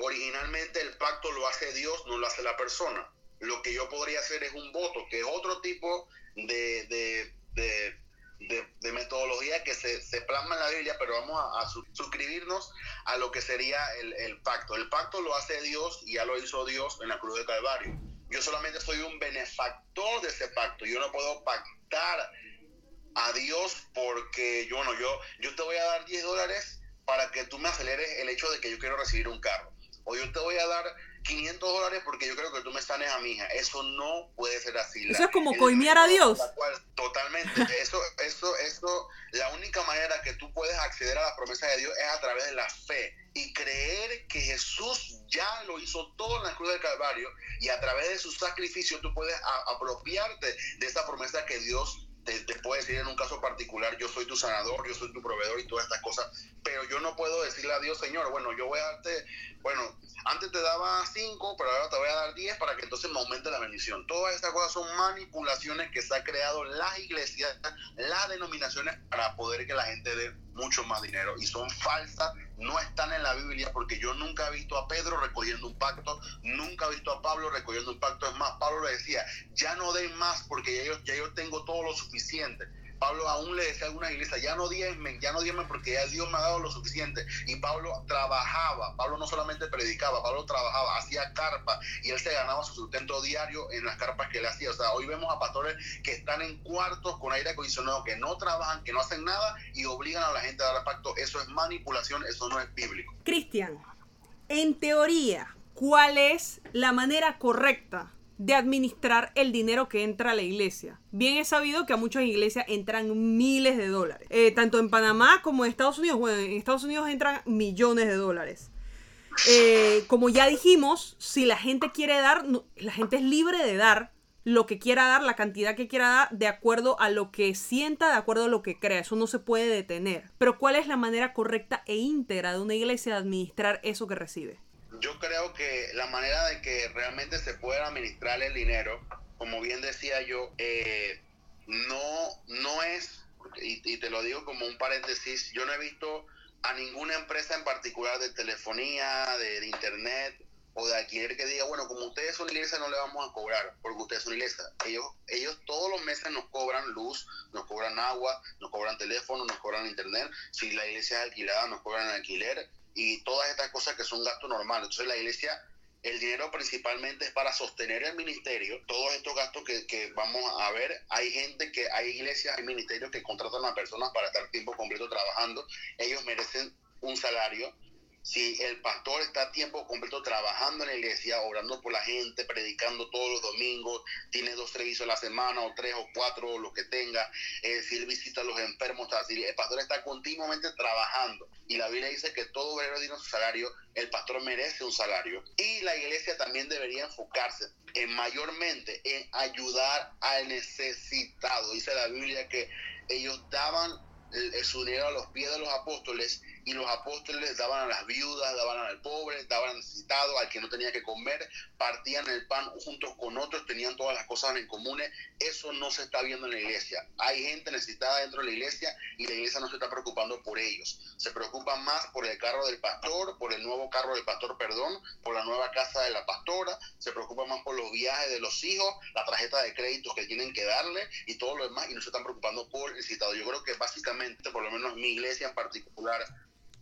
Originalmente el pacto lo hace Dios, no lo hace la persona. Lo que yo podría hacer es un voto, que es otro tipo de, de de, metodología que se, se, plasma en la Biblia, pero vamos a, suscribirnos a lo que sería el, el, pacto. El pacto lo hace Dios y ya lo hizo Dios en la cruz de Calvario. Yo solamente soy un benefactor de ese pacto. Yo no puedo pactar a Dios porque yo no, yo, yo te voy a dar 10 dólares para que tú me aceleres el hecho de que yo quiero recibir un carro. O yo te voy a dar 500 dólares porque yo creo que tú me sanes a mi hija. Eso no puede ser así. Eso es como coimear a Dios. totalmente. eso, eso, eso, la única manera que tú puedes acceder a la promesa de Dios es a través de la fe y creer que Jesús ya lo hizo todo en la cruz del Calvario y a través de su sacrificio tú puedes apropiarte de esa promesa que Dios te, te, puede decir en un caso particular, yo soy tu sanador, yo soy tu proveedor y todas estas cosas, pero yo no puedo decirle a Dios, Señor, bueno, yo voy a darte, bueno, antes te daba 5, pero ahora te voy a dar 10 para que entonces me aumente la bendición. Todas estas cosas son manipulaciones que se ha creado las iglesias, las denominaciones para poder que la gente dé mucho más dinero y son falsas, no están en la Biblia porque yo nunca he visto a Pedro recogiendo un pacto, nunca he visto a Pablo recogiendo un pacto, es más, Pablo le decía, ya no den más porque ya yo, ya yo tengo todo lo suficiente. Pablo aún le decía a alguna iglesia, ya no diezmen, ya no diezmen porque ya Dios me ha dado lo suficiente. Y Pablo trabajaba, Pablo no solamente predicaba, Pablo trabajaba, hacía carpa y él se ganaba su sustento diario en las carpas que él hacía. O sea, hoy vemos a pastores que están en cuartos con aire acondicionado, que no trabajan, que no hacen nada y obligan a la gente a dar pacto. Eso es manipulación, eso no es bíblico. Cristian, en teoría, ¿cuál es la manera correcta de administrar el dinero que entra a la iglesia. Bien es sabido que a muchas iglesias entran miles de dólares, eh, tanto en Panamá como en Estados Unidos. Bueno, en Estados Unidos entran millones de dólares. Eh, como ya dijimos, si la gente quiere dar, la gente es libre de dar lo que quiera dar, la cantidad que quiera dar, de acuerdo a lo que sienta, de acuerdo a lo que crea. Eso no se puede detener. Pero ¿cuál es la manera correcta e íntegra de una iglesia de administrar eso que recibe? Yo creo que la manera de que realmente se pueda administrar el dinero, como bien decía yo, eh, no, no es, y, te lo digo como un paréntesis, yo no he visto a ninguna empresa en particular de telefonía, de, internet o de alquiler que diga, bueno, como ustedes son iglesia no le vamos a cobrar, porque ustedes son iglesia. Ellos, ellos todos los meses nos cobran luz, nos cobran agua, nos cobran teléfono, nos cobran internet. Si la iglesia es alquilada, nos cobran alquiler y todas estas cosas que son gastos normales. Entonces la iglesia, el dinero principalmente es para sostener el ministerio, todos estos gastos que, que vamos a ver, hay gente que, hay iglesias, hay ministerios que contratan a personas para estar tiempo completo trabajando, ellos merecen un salario, si el pastor está a tiempo completo trabajando en la iglesia, orando por la gente, predicando todos los domingos, tiene dos servicios a la semana, o tres o cuatro, o lo que tenga, eh, si él visita a los enfermos, el pastor está continuamente trabajando. Y la Biblia dice que todo obrero tiene su salario, el pastor merece un salario. Y la iglesia también debería enfocarse en mayormente en ayudar al necesitado. Dice la Biblia que ellos daban su dinero a los pies de los apóstoles y los apóstoles daban a las viudas, daban al pobre, daban al necesitado, al que no tenía que comer, partían el pan juntos con otros, tenían todas las cosas en común. Eso no se está viendo en la iglesia. Hay gente necesitada dentro de la iglesia y la iglesia no se está preocupando por ellos. Se preocupan más por el carro del pastor, por el nuevo carro del pastor, perdón, por la nueva casa de la pastora, se preocupan más por los viajes de los hijos, la tarjeta de créditos que tienen que darle y todo lo demás y no se están preocupando por el necesitado. Yo creo que básicamente, por lo menos mi iglesia en particular,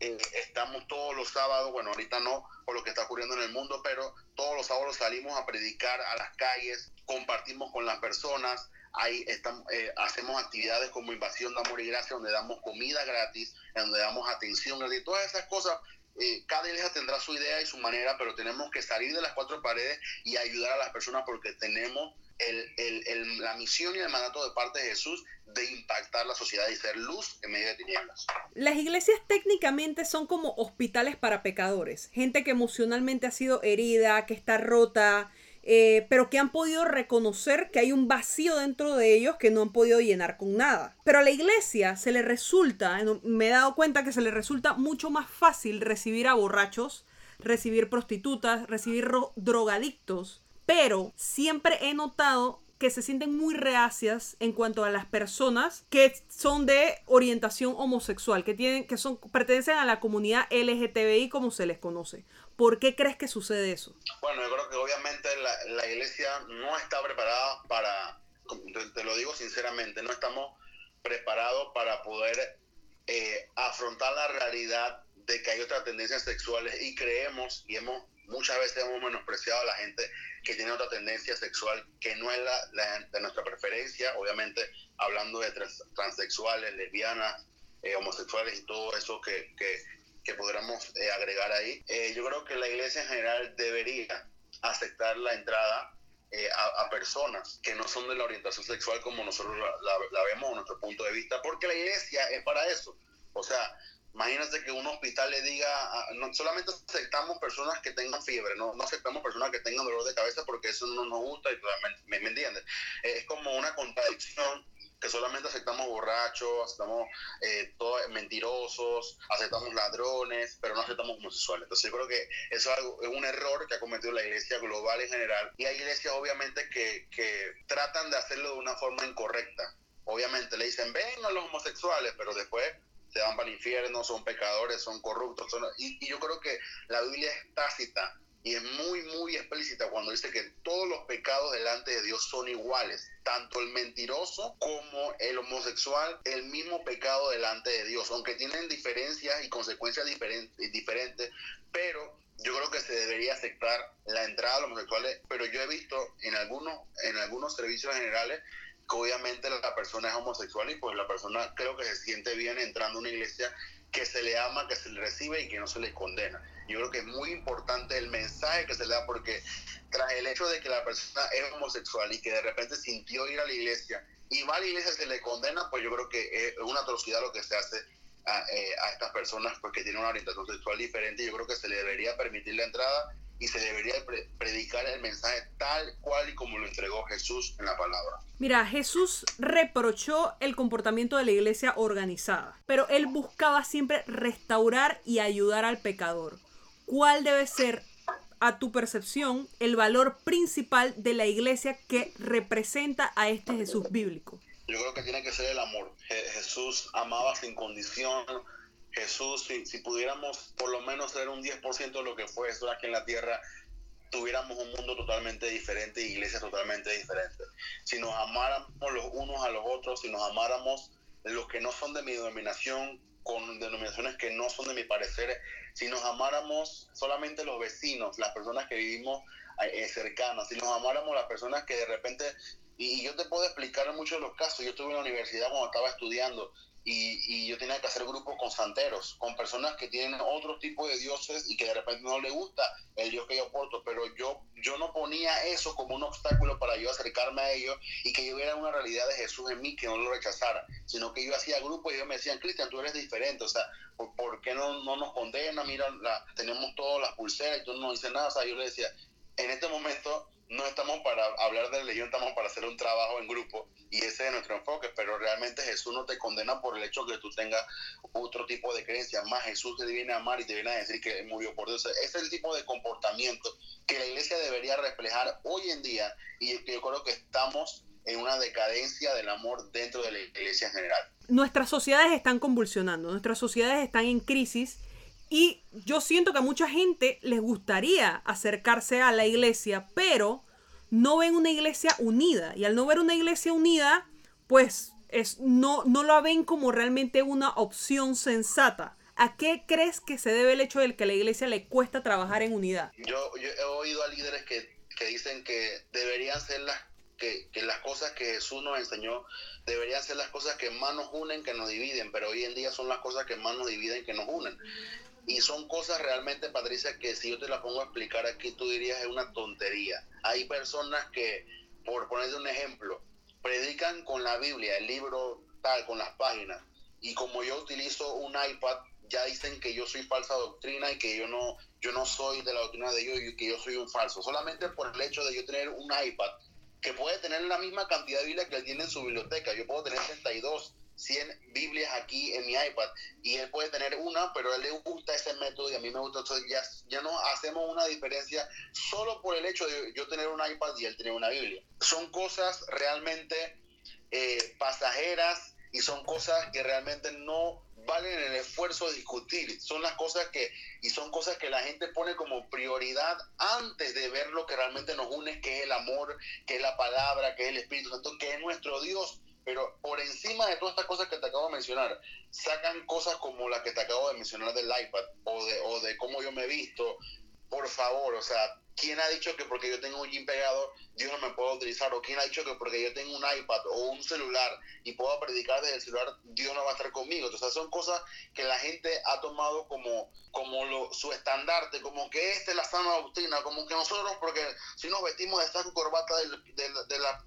eh, estamos todos los sábados, bueno, ahorita no por lo que está ocurriendo en el mundo, pero todos los sábados salimos a predicar a las calles, compartimos con las personas, ahí estamos, eh, hacemos actividades como Invasión de Amor y Gracia, donde damos comida gratis, donde damos atención todas esas cosas. Eh, cada iglesia tendrá su idea y su manera, pero tenemos que salir de las cuatro paredes y ayudar a las personas porque tenemos la misión y el mandato de parte de Jesús de impactar la sociedad y ser luz en medio de tinieblas. Las iglesias técnicamente son como hospitales para pecadores, gente que emocionalmente ha sido herida, que está rota, eh, pero que han podido reconocer que hay un vacío dentro de ellos que no han podido llenar con nada. Pero a la iglesia se le resulta, me he dado cuenta que se le resulta mucho más fácil recibir a borrachos, recibir prostitutas, recibir drogadictos, pero siempre he notado que se sienten muy reacias en cuanto a las personas que son de orientación homosexual, que tienen, que son, pertenecen a la comunidad LGTBI como se les conoce. ¿Por qué crees que sucede eso? Bueno, yo creo que obviamente la, iglesia no está preparada para, te, lo digo sinceramente, no estamos preparados para poder eh, afrontar la realidad de que hay otras tendencias sexuales y creemos y hemos muchas veces hemos menospreciado a la gente que tiene otra tendencia sexual que no es la, de nuestra preferencia, obviamente hablando de transexuales, lesbianas, eh, homosexuales y todo eso que, que, que podríamos eh, agregar ahí. Eh, yo creo que la iglesia en general debería aceptar la entrada eh, a, personas que no son de la orientación sexual como nosotros la, vemos, nuestro punto de vista, porque la iglesia es para eso. O sea, imagínate que un hospital le diga, no solamente aceptamos personas que tengan fiebre, no, no aceptamos personas que tengan dolor de cabeza porque eso no nos gusta y pues, me, me entiendes. es como una contradicción que solamente aceptamos borrachos, aceptamos eh, todos mentirosos, aceptamos ladrones, pero no aceptamos homosexuales. Entonces yo creo que eso es, algo, es un error que ha cometido la iglesia global en general. Y hay iglesias obviamente que, que tratan de hacerlo de una forma incorrecta. Obviamente le dicen, ven a los homosexuales, pero después se van para el infierno, son pecadores, son corruptos. y, y yo creo que la Biblia es tácita y es muy, muy explícita cuando dice que todos los pecados delante de Dios son iguales, tanto el mentiroso como el homosexual, el mismo pecado delante de Dios, aunque tienen diferencias y consecuencias diferentes, diferentes pero yo creo que se debería aceptar la entrada de los homosexuales, pero yo he visto en algunos, en algunos servicios generales que obviamente la persona es homosexual y pues la persona creo que se siente bien entrando a una iglesia que se le ama, que se le recibe y que no se le condena. Yo creo que es muy importante el mensaje que se le da porque tras el hecho de que la persona es homosexual y que de repente sintió ir a la iglesia y va a la iglesia se le condena, pues yo creo que es una atrocidad lo que se hace a, eh, a estas personas porque tienen una orientación sexual diferente. Yo creo que se le debería permitir la entrada y se debería predicar el mensaje tal cual y como lo entregó Jesús en la palabra. Mira, Jesús reprochó el comportamiento de la iglesia organizada, pero él buscaba siempre restaurar y ayudar al pecador. ¿Cuál debe ser, a tu percepción, el valor principal de la iglesia que representa a este Jesús bíblico? Yo creo que tiene que ser el amor. Jesús amaba sin condición, Jesús, si, pudiéramos por lo menos ser un 10% de lo que fue eso aquí en la tierra, tuviéramos un mundo totalmente diferente, iglesias totalmente diferentes. Si nos amáramos los unos a los otros, si nos amáramos los que no son de mi denominación, con denominaciones que no son de mi parecer, si nos amáramos solamente los vecinos, las personas que vivimos eh, cercanas, si nos amáramos las personas que de repente, y, y yo te puedo explicar en muchos de los casos, yo estuve en la universidad cuando estaba estudiando, y, yo tenía que hacer grupos con santeros, con personas que tienen otro tipo de dioses y que de repente no le gusta el dios que yo aporto, pero yo, yo no ponía eso como un obstáculo para yo acercarme a ellos y que yo viera una realidad de Jesús en mí que no lo rechazara, sino que yo hacía grupos y ellos me decían, Cristian, tú eres diferente, o sea, ¿por, qué no, no nos condena? Mira, la, tenemos todas las pulseras y tú no dices nada, o sea, yo le decía, en este momento no estamos para hablar de religión, estamos para hacer un trabajo en grupo y ese es nuestro enfoque, pero realmente Jesús no te condena por el hecho que tú tengas otro tipo de creencia, más Jesús te viene a amar y te viene a decir que murió por Dios. Es el tipo de comportamiento que la iglesia debería reflejar hoy en día y yo creo que estamos en una decadencia del amor dentro de la iglesia en general. Nuestras sociedades están convulsionando, nuestras sociedades están en crisis y yo siento que a mucha gente les gustaría acercarse a la iglesia, pero no ven una iglesia unida. Y al no ver una iglesia unida, pues es, no, no la ven como realmente una opción sensata. ¿A qué crees que se debe el hecho de que a la iglesia le cuesta trabajar en unidad? Yo, he oído a líderes que, que dicen que deberían ser las que, que, las cosas que Jesús nos enseñó deberían ser las cosas que más nos unen que nos dividen, pero hoy en día son las cosas que más nos dividen que nos unen. Y son cosas realmente, Patricia, que si yo te las pongo a explicar aquí, tú dirías es una tontería. Hay personas que, por ponerle un ejemplo, predican con la Biblia, el libro tal, con las páginas, y como yo utilizo un iPad, ya dicen que yo soy falsa doctrina y que yo no, yo no soy de la doctrina de ellos y que yo soy un falso. Solamente por el hecho de yo tener un iPad que puede tener la misma cantidad de Biblia que él tiene en su biblioteca. Yo puedo tener 32, 100 Biblias aquí en mi iPad y él puede tener una, pero a él le gusta ese método y a mí me gusta. Entonces ya, ya no hacemos una diferencia solo por el hecho de yo tener un iPad y él tener una Biblia. Son cosas realmente eh, pasajeras y son cosas que realmente no valen el esfuerzo de discutir. Son las cosas que, y son cosas que la gente pone como prioridad antes de ver lo que realmente nos une, que es el amor, que es la palabra, que es el Espíritu Santo, que es nuestro Dios. Pero por encima de todas estas cosas que te acabo de mencionar, sacan cosas como las que te acabo de mencionar del iPad o de, o de cómo yo me he visto. Por favor, o sea, ¿Quién ha dicho que porque yo tengo un jean pegado, Dios no me puede utilizar? ¿O quién ha dicho que porque yo tengo un iPad o un celular y puedo predicar desde el celular, Dios no va a estar conmigo? Entonces son cosas que la gente ha tomado como, como lo, su estandarte, como que esta es la sana doctrina, como que nosotros, porque si nos vestimos de saco corbata del, del,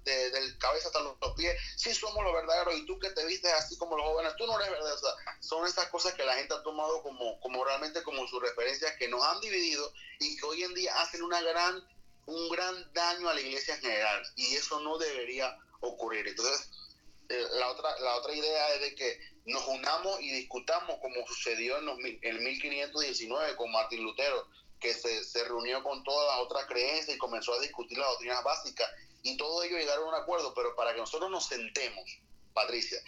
del cabeza hasta los pies, sí somos los verdaderos y tú que te vistes así como los jóvenes, tú no eres verdadero. O sea, son esas cosas que la gente ha tomado como, como realmente como sus referencias que nos han dividido y que hoy en día hacen una gran, un gran daño a la iglesia en general y eso no debería ocurrir. Entonces, eh, la, otra, la otra idea es de que nos unamos y discutamos como sucedió en, los, en 1519 con Martín Lutero, que se, se reunió con todas las otras creencias y comenzó a discutir las doctrinas básicas y todo ello llegaron a un acuerdo, pero para que nosotros nos sentemos, Patricia,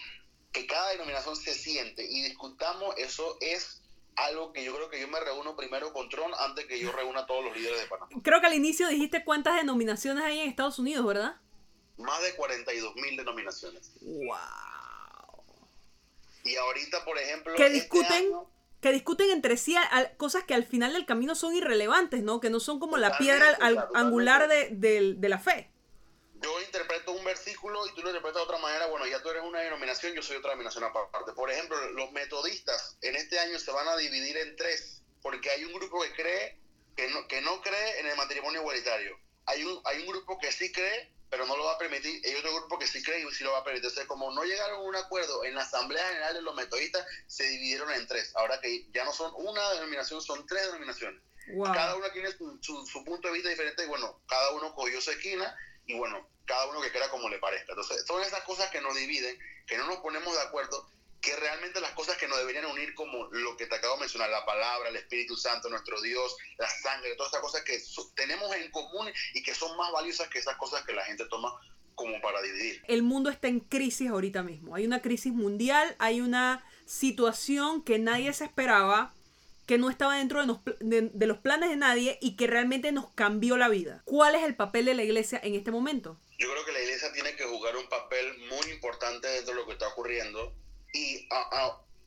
que cada denominación se siente y discutamos, eso es algo que yo creo que yo me reúno primero con Tron antes que yo reúna a todos los líderes de Panamá. Creo que al inicio dijiste cuántas denominaciones hay en Estados Unidos, ¿verdad? Más de 42 mil denominaciones. ¡Wow! Y ahorita, por ejemplo... Que este discuten... que discuten entre sí cosas que al final del camino son irrelevantes, ¿no? Que no son como la piedra angular de, de la fe yo interpreto un versículo y tú lo interpretas de otra manera, bueno, ya tú eres una denominación, yo soy otra denominación aparte. Por ejemplo, los metodistas en este año se van a dividir en tres, porque hay un grupo que cree, que no, que no cree en el matrimonio igualitario. Hay un, hay un grupo que sí cree, pero no lo va a permitir. Hay otro grupo que sí cree y sí lo va a permitir. Entonces, como no llegaron a un acuerdo en la Asamblea General de los Metodistas, se dividieron en tres. Ahora que ya no son una denominación, son tres denominaciones. Cada uno tiene su, su, su, punto de vista diferente y bueno, cada uno cogió su esquina y bueno, cada uno que quiera como le parezca. Entonces, son esas cosas que nos dividen, que no nos ponemos de acuerdo, que realmente las cosas que nos deberían unir, como lo que te acabo de mencionar, la palabra, el Espíritu Santo, nuestro Dios, la sangre, todas esas cosas que tenemos en común y que son más valiosas que esas cosas que la gente toma como para dividir. El mundo está en crisis ahorita mismo. Hay una crisis mundial, hay una situación que nadie se esperaba que no estaba dentro de, los planes de nadie y que realmente nos cambió la vida. ¿Cuál es el papel de la iglesia en este momento? Yo creo que la iglesia tiene que jugar un papel muy importante dentro de lo que está ocurriendo y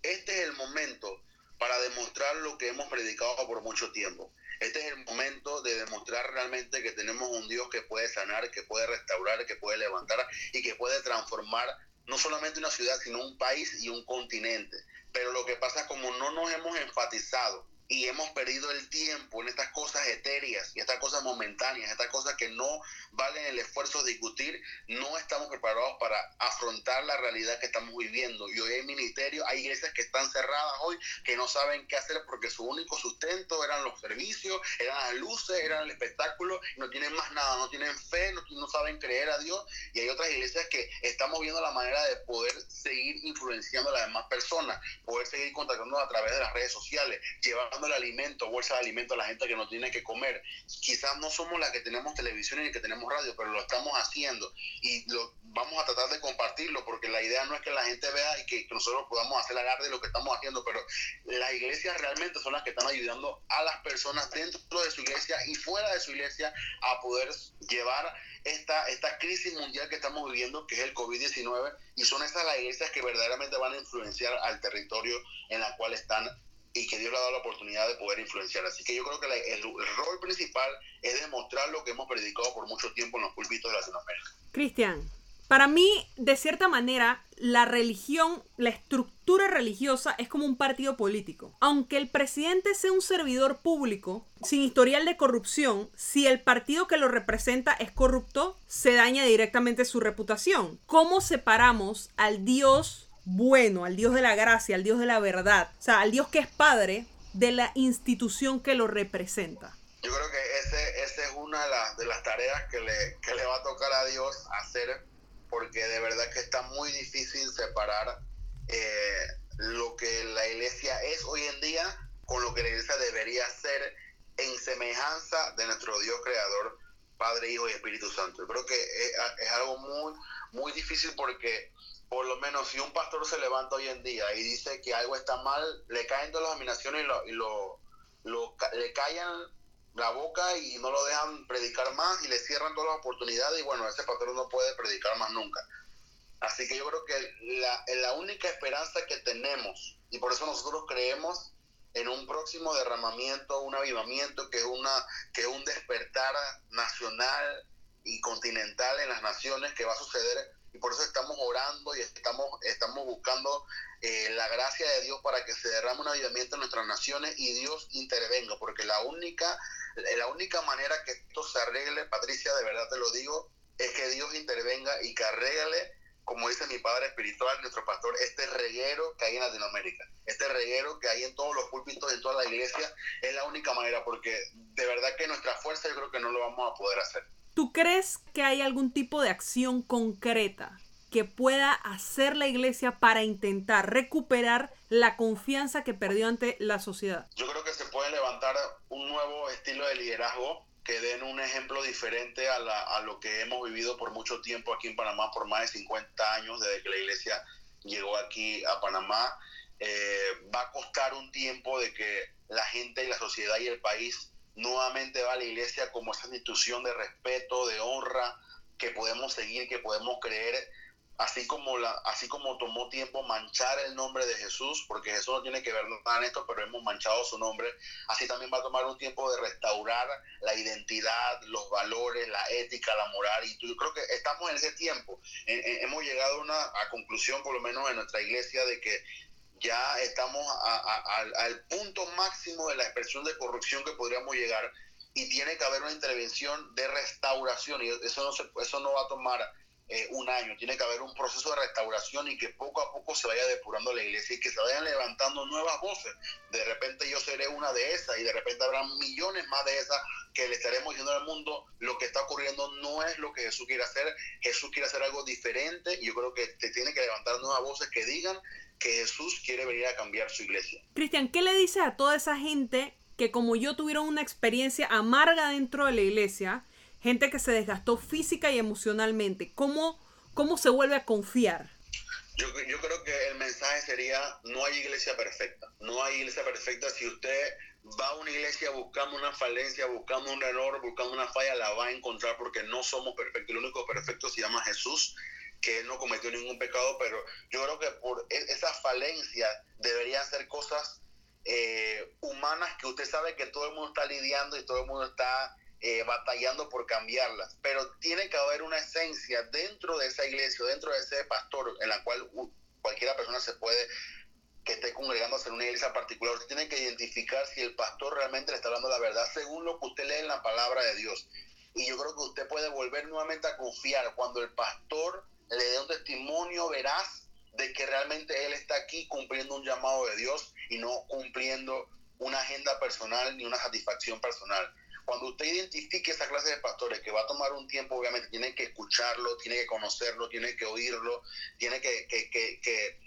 este es el momento para demostrar lo que hemos predicado por mucho tiempo. Este es el momento de demostrar realmente que tenemos un Dios que puede sanar, que puede restaurar, que puede levantar y que puede transformar no solamente una ciudad, sino un país y un continente. Pero lo que pasa como no nos hemos enfatizado y hemos perdido el tiempo en estas cosas etéreas y estas cosas momentáneas, estas cosas que no valen el esfuerzo de discutir, no estamos preparados para afrontar la realidad que estamos viviendo. Y hoy hay ministerios, hay iglesias que están cerradas hoy, que no saben qué hacer porque su único sustento eran los servicios, eran las luces, eran el espectáculo, no tienen más nada, no tienen fe, no, no saben creer a Dios. Y hay otras iglesias que estamos viendo la manera de poder seguir influenciando a las demás personas, poder seguir contactando a través de las redes sociales, llevando el alimento, bolsa de alimento a la gente que no tiene que comer. Quizás no somos las que tenemos televisión y que tenemos radio, pero lo estamos haciendo y lo vamos a tratar de compartirlo porque la idea no es que la gente vea y que, nosotros podamos hacer alarde de lo que estamos haciendo, pero las iglesias realmente son las que están ayudando a las personas dentro de su iglesia y fuera de su iglesia a poder llevar esta, esta crisis mundial que estamos viviendo, que es el COVID-19, y son estas las iglesias que verdaderamente van a influenciar al territorio en la cual están y que Dios le ha dado la oportunidad de poder influenciar. Así que yo creo que el, rol principal es demostrar lo que hemos predicado por mucho tiempo en los púlpitos de Latinoamérica. Cristian, Para mí, de cierta manera, la religión, la estructura religiosa es como un partido político. Aunque el presidente sea un servidor público, sin historial de corrupción, si el partido que lo representa es corrupto, se daña directamente su reputación. ¿Cómo separamos al Dios bueno, al Dios de la gracia, al Dios de la verdad, o sea, al Dios que es Padre, de la institución que lo representa? Yo creo que esa ese es una de, las tareas que le, que le va a tocar a Dios hacer porque de verdad que está muy difícil separar eh, lo que la iglesia es hoy en día con lo que la iglesia debería ser en semejanza de nuestro Dios creador, Padre, Hijo y Espíritu Santo. Yo creo que es, algo muy, muy difícil porque por lo menos si un pastor se levanta hoy en día y dice que algo está mal, le caen todas las dominaciones y, lo, y lo, lo, le callan la boca y no lo dejan predicar más y le cierran todas las oportunidades y bueno, ese pastor no puede predicar más nunca. Así que yo creo que la, la única esperanza que tenemos, y por eso nosotros creemos en un próximo derramamiento, un avivamiento que es, una, que es un despertar nacional y continental en las naciones que va a suceder y por eso estamos orando y estamos, estamos buscando eh, la gracia de Dios para que se derrame un avivamiento en nuestras naciones y Dios intervenga, porque la única, la única manera que esto se arregle, Patricia, de verdad te lo digo, es que Dios intervenga y que arregle, como dice mi padre espiritual, nuestro pastor, este reguero que hay en Latinoamérica, este reguero que hay en todos los púlpitos, en toda la iglesia, es la única manera, porque de verdad que nuestra fuerza yo creo que no lo vamos a poder hacer. ¿Tú crees que hay algún tipo de acción concreta que pueda hacer la iglesia para intentar recuperar la confianza que perdió ante la sociedad? Yo creo que se puede levantar un nuevo estilo de liderazgo que den un ejemplo diferente a, lo que hemos vivido por mucho tiempo aquí en Panamá, por más de 50 años desde que la iglesia llegó aquí a Panamá. Eh, va a costar un tiempo de que la gente y la sociedad y el país nuevamente va a la iglesia como esa institución de respeto, de honra, que podemos seguir, que podemos creer, así como, la, así como tomó tiempo manchar el nombre de Jesús, porque Jesús no tiene que ver nada en esto, pero hemos manchado su nombre, así también va a tomar un tiempo de restaurar la identidad, los valores, la ética, la moral, y yo creo que estamos en ese tiempo. hemos llegado a una a conclusión, por lo menos en nuestra iglesia, de que ya estamos al punto máximo de la expresión de corrupción que podríamos llegar y tiene que haber una intervención de restauración y eso no, se, eso no va a tomar eh, un año, tiene que haber un proceso de restauración y que poco a poco se vaya depurando la iglesia y que se vayan levantando nuevas voces. De repente yo seré una de esas y de repente habrá millones más de esas que le estaremos diciendo al mundo lo que está ocurriendo no es lo que Jesús quiere hacer, Jesús quiere hacer algo diferente y yo creo que te tiene que levantar nuevas voces que digan que Jesús quiere venir a cambiar su iglesia. Cristian, ¿qué le dices a toda esa gente que como yo tuvieron una experiencia amarga dentro de la iglesia? Gente que se desgastó física y emocionalmente. ¿Cómo, cómo se vuelve a confiar? Yo, creo que el mensaje sería, no hay iglesia perfecta. No hay iglesia perfecta. Si usted va a una iglesia buscando una falencia, buscando un error, buscando una falla, la va a encontrar porque no somos perfectos. El único perfecto se llama Jesús que él no cometió ningún pecado, pero yo creo que por e-, esas falencias deberían ser cosas eh, humanas que usted sabe que todo el mundo está lidiando y todo el mundo está eh, batallando por cambiarlas, pero tiene que haber una esencia dentro de esa iglesia, dentro de ese pastor, en la cual cualquiera persona se puede que esté congregándose en una iglesia particular, usted tiene que identificar si el pastor realmente le está hablando la verdad según lo que usted lee en la palabra de Dios. Y yo creo que usted puede volver nuevamente a confiar cuando el pastor le dé un testimonio veraz de que realmente él está aquí cumpliendo un llamado de Dios y no cumpliendo una agenda personal ni una satisfacción personal. Cuando usted identifique esa clase de pastores que va a tomar un tiempo, obviamente tiene que escucharlo, tiene que conocerlo, tiene que oírlo, tiene que, que, que,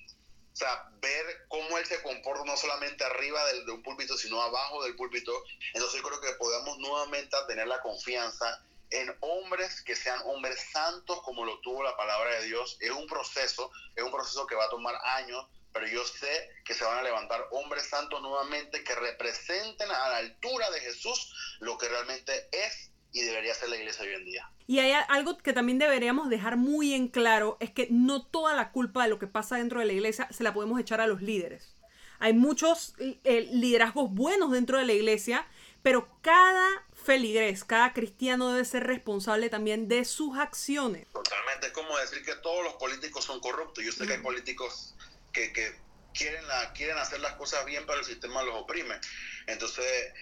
ver cómo él se comporta no solamente arriba del, de un púlpito, sino abajo del púlpito. Entonces yo creo que podemos nuevamente tener la confianza en hombres que sean hombres santos como lo tuvo la palabra de Dios. Es un proceso, es un proceso que va a tomar años, pero yo sé que se van a levantar hombres santos nuevamente que representen a la altura de Jesús lo que realmente es y debería ser la iglesia hoy en día. Y hay algo que también deberíamos dejar muy en claro, es que no toda la culpa de lo que pasa dentro de la iglesia se la podemos echar a los líderes. Hay muchos eh, liderazgos buenos dentro de la iglesia pero cada feligres, cada cristiano debe ser responsable también de sus acciones. Totalmente, es como decir que todos los políticos son corruptos. Yo sé que hay políticos que, que quieren, la, quieren hacer las cosas bien, pero el sistema los oprime. Entonces,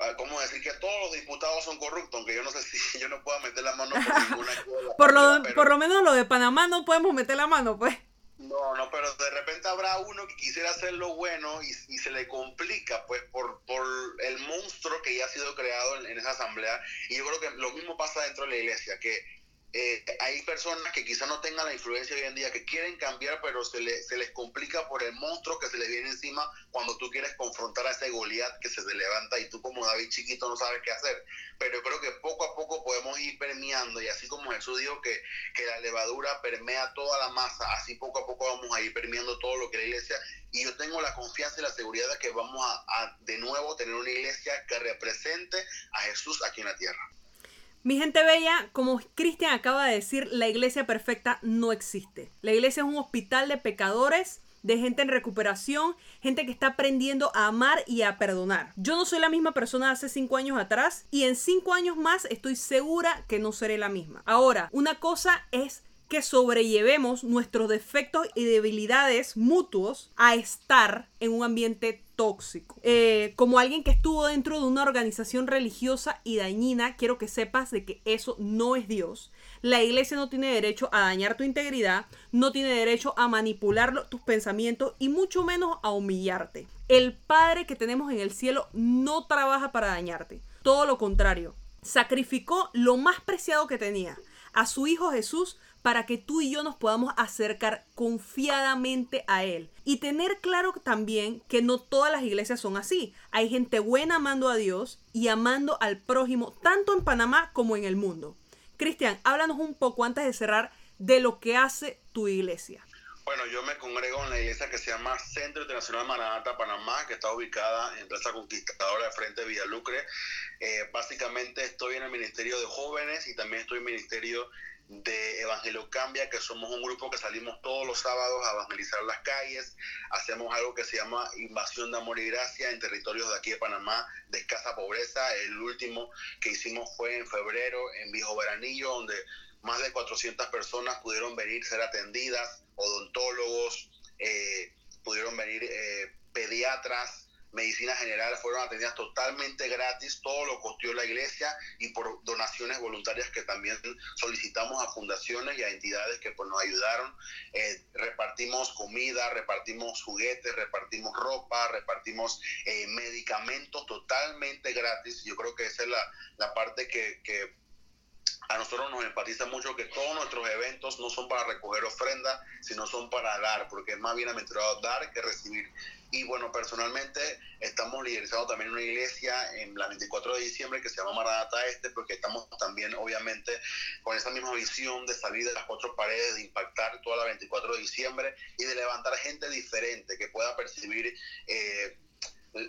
ah, ¿cómo decir que todos los diputados son corruptos? Aunque yo no sé si yo no puedo meter la mano por ninguna por, lo, por lo menos lo de Panamá no podemos meter la mano, pues. No, no, pero de repente habrá uno que quisiera hacer lo bueno y, se le complica, pues, por, por el monstruo que ya ha sido creado en, en, esa asamblea. Y yo creo que lo mismo pasa dentro de la iglesia, que eh, hay personas que quizá no tengan la influencia hoy en día, que quieren cambiar, pero se, se les complica por el monstruo que se les viene encima cuando tú quieres confrontar a ese Goliat que se te levanta y tú como David chiquito no sabes qué hacer. Pero yo creo que poco a poco podemos ir permeando y así como Jesús dijo que, que la levadura permea toda la masa, así poco a poco vamos a ir permeando todo lo que la iglesia y yo tengo la confianza y la seguridad de que vamos a, a de nuevo tener una iglesia que represente a Jesús aquí en la tierra. Mi gente bella, como Cristian acaba de decir, la iglesia perfecta no existe. La iglesia es un hospital de pecadores, de gente en recuperación, gente que está aprendiendo a amar y a perdonar. Yo no soy la misma persona de hace cinco años atrás y en cinco años más estoy segura que no seré la misma. Ahora, una cosa es que sobrellevemos nuestros defectos y debilidades mutuos a estar en un ambiente tóxico. Eh, como alguien que estuvo dentro de una organización religiosa y dañina, quiero que sepas de que eso no es Dios. La iglesia no tiene derecho a dañar tu integridad, no tiene derecho a manipular tus pensamientos y mucho menos a humillarte. El Padre que tenemos en el cielo no trabaja para dañarte. Todo lo contrario, sacrificó lo más preciado que tenía, a su Hijo Jesús, para que tú y yo nos podamos acercar confiadamente a Él. Y tener claro también que no todas las iglesias son así. Hay gente buena amando a Dios y amando al prójimo, tanto en Panamá como en el mundo. Cristian, háblanos un poco antes de cerrar de lo que hace tu iglesia. Bueno, yo me congrego en la iglesia que se llama Centro Internacional Maranata Panamá, que está ubicada en Plaza Conquistadora de frente Villalucre. Eh, básicamente estoy en el Ministerio de Jóvenes y también estoy en el Ministerio de Evangelio Cambia, que somos un grupo que salimos todos los sábados a evangelizar las calles, hacemos algo que se llama invasión de amor y gracia en territorios de aquí de Panamá de escasa pobreza. El último que hicimos fue en febrero en Viejo Veranillo, donde más de 400 personas pudieron venir ser atendidas, odontólogos, eh, pudieron venir eh, pediatras, medicina general fueron atendidas totalmente gratis, todo lo costeó la iglesia y por donaciones voluntarias que también solicitamos a fundaciones y a entidades que pues, nos ayudaron. Eh, repartimos comida, repartimos juguetes, repartimos ropa, repartimos eh, medicamentos totalmente gratis. Yo creo que esa es la, la parte que, que a nosotros nos empatiza mucho que todos nuestros eventos no son para recoger ofrenda, sino son para dar, porque es más bienaventurado dar que recibir. Y bueno, personalmente estamos liderizando también una iglesia en la 24 de diciembre que se llama Maranata Este, porque estamos también obviamente con esa misma visión de salir de las cuatro paredes, de impactar toda la 24 de diciembre y de levantar gente diferente que pueda percibir eh,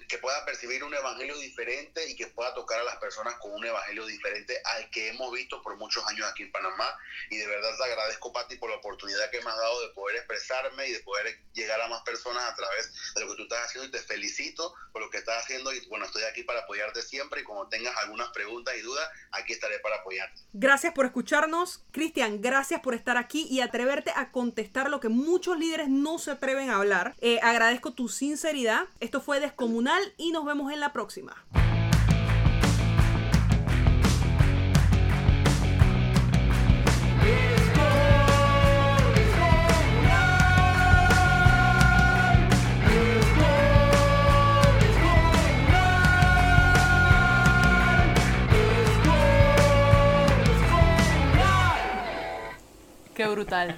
que pueda percibir un evangelio diferente y que pueda tocar a las personas con un evangelio diferente al que hemos visto por muchos años aquí en Panamá. Y de verdad te agradezco, Pati, por la oportunidad que me has dado de poder expresarme y de poder llegar a más personas a través de lo que tú estás haciendo. Y te felicito por lo que estás haciendo. Y bueno, estoy aquí para apoyarte siempre. Y cuando tengas algunas preguntas y dudas, aquí estaré para apoyarte. Gracias por escucharnos. Cristian, gracias por estar aquí y atreverte a contestar lo que muchos líderes no se atreven a hablar. Eh, agradezco tu sinceridad. Esto fue descomunal y nos vemos en la próxima. Qué brutal.